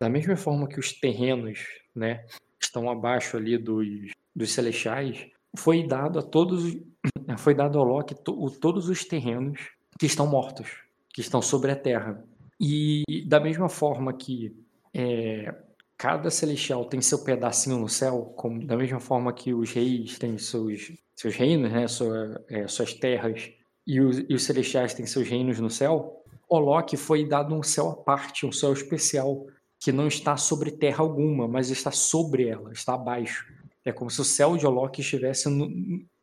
da mesma forma que os terrenos, né, estão abaixo ali dos, dos celestiais, foi dado a todos, foi dado ao Loki to- todos os terrenos que estão mortos, que estão sobre a Terra. E da mesma forma que é, cada celestial tem seu pedacinho no céu, como, da mesma forma que os reis têm seus, seus reinos, né, sua- é, suas terras, e os, e os celestiais têm seus reinos no céu, o Loki foi dado um céu à parte, um céu especial, que não está sobre terra alguma, mas está sobre ela, está abaixo. É como se o céu de Olok estivesse no-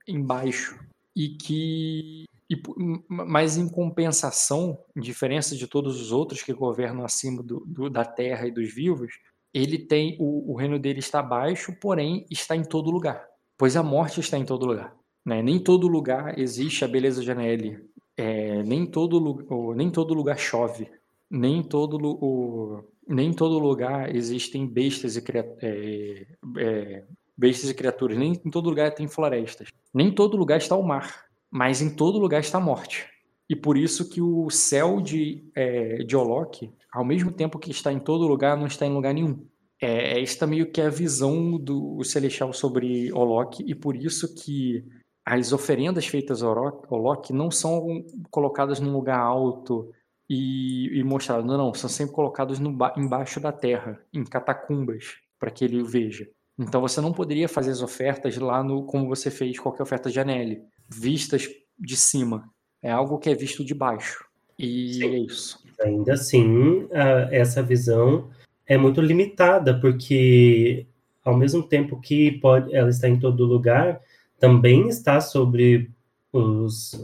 embaixo. E que. E mas em compensação, em diferença de todos os outros que governam acima do- do- da terra e dos vivos, ele tem. O, o reino dele está abaixo, porém está em todo lugar. Pois a morte está em todo lugar. Né? Nem todo lugar existe a beleza Aneli. É, nem, todo, nem todo lugar chove. Nem todo, o, nem todo lugar existem bestas e, é, é, bestas e criaturas. Nem em todo lugar tem florestas. Nem em todo lugar está o mar. Mas em todo lugar está a morte. E por isso que o céu de, é, de ao mesmo tempo que está em todo lugar, não está em lugar nenhum. É, esta meio que é a visão do celestial sobre Olok, e por isso que as oferendas feitas a Olok não são colocadas num lugar alto e, e mostradas. Não, não, são sempre colocadas no ba- embaixo da terra, em catacumbas, para que ele veja. Então você não poderia fazer as ofertas lá no como você fez qualquer oferta de Anelli, vistas de cima. É algo que é visto de baixo. E Sim. é isso. Ainda assim, a- essa visão é muito limitada, porque ao mesmo tempo que pode, ela está em todo lugar, também está sobre os,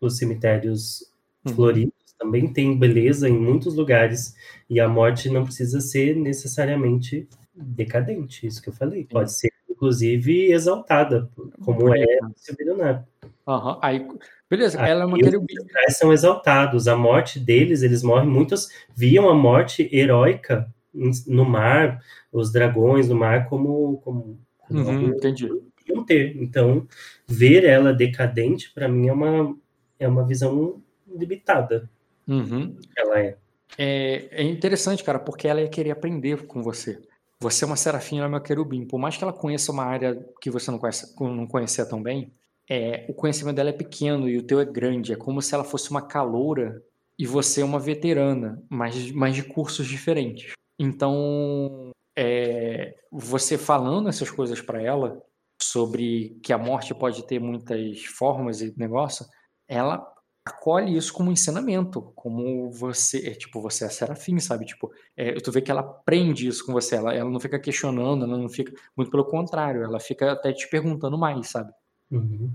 os cemitérios Uhum. floridos, também tem beleza em muitos lugares, e a morte não precisa ser necessariamente decadente, isso que eu falei. Pode ser, inclusive, exaltada, como é Bonito. o bilionário. Aham. Aí, beleza, Aí ela é uma os querubim. ancestrais são exaltados. A morte deles, eles morrem. Muitos viam a morte heróica no mar, os dragões no mar, como, como, como Uhum, entendi. iam ter. Então, ver ela decadente, para mim, é uma, é uma visão limitada. Uhum. Ela é. É, é interessante, cara, porque ela ia querer aprender com você. Você é uma serafim, ela é uma querubim. Por mais que ela conheça uma área que você não, conhece, não conhecia tão bem, é, o conhecimento dela é pequeno e o teu é grande. É como se ela fosse uma caloura e você é uma veterana, mas, mas de cursos diferentes. Então, é, você falando essas coisas para ela, sobre que a morte pode ter muitas formas e negócio, ela acolhe isso como um ensinamento, como você, é, tipo, você é serafim, sabe? Tipo, é, tu vê que ela aprende isso com você, ela, ela não fica questionando, ela não fica, muito pelo contrário, ela fica até te perguntando mais, sabe? Uhum.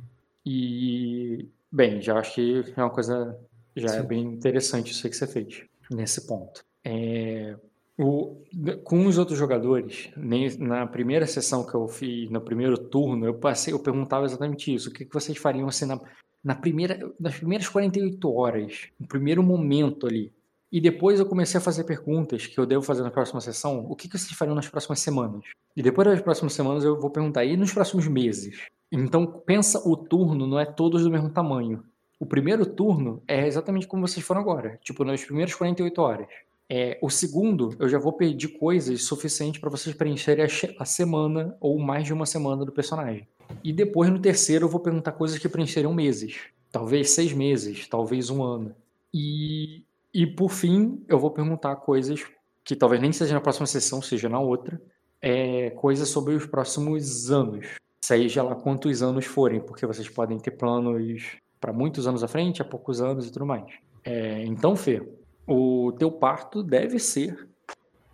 E, bem, já acho que é uma coisa, já é Sim. bem interessante isso aí que você fez, nesse ponto. É, o, com os outros jogadores, nem- na primeira sessão que eu fiz, no primeiro turno, eu passei, eu perguntava exatamente isso, o que, que vocês fariam assim na, na primeira, nas primeiras 48 horas, no primeiro momento ali. E depois eu comecei a fazer perguntas que eu devo fazer na próxima sessão. O que, que vocês fariam nas próximas semanas? E depois das próximas semanas eu vou perguntar, e nos próximos meses? Então pensa o turno não é todos do mesmo tamanho. O primeiro turno é exatamente como vocês foram agora, tipo nas primeiras 48 horas. É, o segundo, eu já vou pedir coisas suficientes para vocês preencherem a, a semana ou mais de uma semana do personagem. E depois no terceiro eu vou perguntar coisas que preencherão meses, talvez seis meses, talvez um ano. E, e por fim eu vou perguntar coisas que talvez nem seja na próxima sessão, seja na outra, é, coisas sobre os próximos anos seja lá quantos anos forem, porque vocês podem ter planos para muitos anos à frente, há poucos anos e tudo mais. É, então, Fê, o teu parto deve ser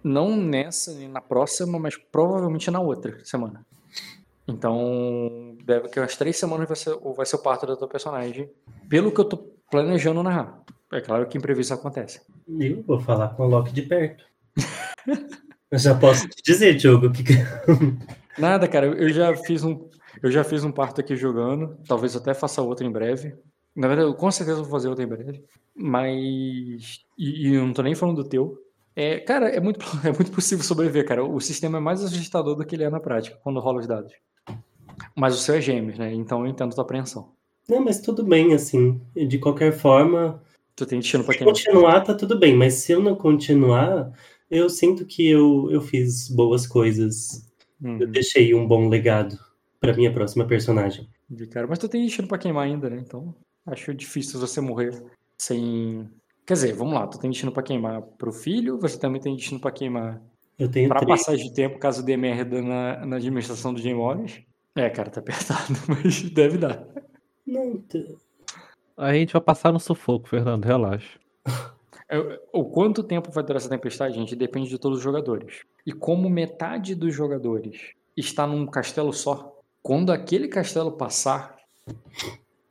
não nessa nem na próxima, mas provavelmente na outra semana. Então, deve que umas três semanas vai ser, vai ser o parto da tua personagem Pelo que eu tô planejando narrar. É claro que imprevisto acontece. Eu vou falar com o Loki de perto. eu já posso te dizer, Diogo, que. Nada, cara, eu já fiz um. Eu já fiz um parto aqui jogando. Talvez até faça outro em breve. Na verdade, eu com certeza vou fazer outro em breve. Mas. E, e eu não tô nem falando do teu. É, cara, é muito, é muito possível sobreviver, cara. O sistema é mais assustador do que ele é na prática, quando rola os dados. Mas o seu é gêmeos, né? Então eu entendo tua apreensão. Não, mas tudo bem, assim. De qualquer forma, Tu tem destino pra se quem não. continuar, tá tudo bem. Mas se eu não continuar, eu sinto que eu, eu fiz boas coisas. Eu Uhum, deixei um bom legado pra minha próxima personagem. de cara. Mas tu tem destino pra queimar ainda, né? Então acho difícil você morrer sem. Quer dizer, vamos lá, tu tem destino pra queimar pro filho, você também tem destino pra queimar Eu tenho pra três. passagem de tempo, caso dê merda na, na administração do Jim Morris. É, cara, tá apertado, mas deve dar. Não, A gente vai passar no sufoco, Fernando, relaxa. É, O quanto tempo vai durar essa tempestade, gente, depende de todos os jogadores. E como metade dos jogadores está num castelo só, quando aquele castelo passar,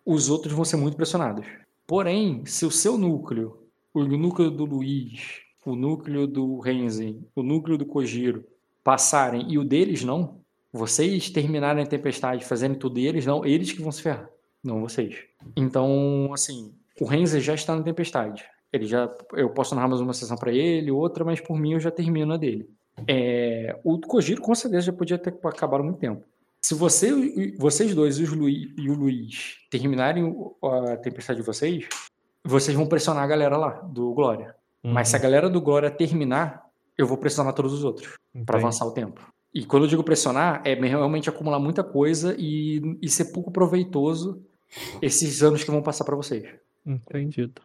os outros vão ser muito pressionados. Porém, se o seu núcleo, o núcleo do Luiz, o núcleo do Renzen, o núcleo do Kojiro passarem e o deles não, vocês terminarem a tempestade fazendo tudo e eles não, eles que vão se ferrar, não vocês. Então, assim, o Renzen já está na tempestade. Ele já, eu posso narrar mais uma sessão para ele, outra, mas por mim eu já termino a dele. É, o Kojiro com certeza já podia ter acabado há muito tempo. Se você, vocês dois e, os Luiz, e o Luiz terminarem o- a tempestade de vocês, vocês vão pressionar a galera lá do Glória. Mas se a galera do Glória terminar, eu vou pressionar todos os outros para avançar o tempo. E quando eu digo pressionar, é realmente acumular muita coisa e, e ser pouco proveitoso esses anos que vão passar para vocês. Entendido.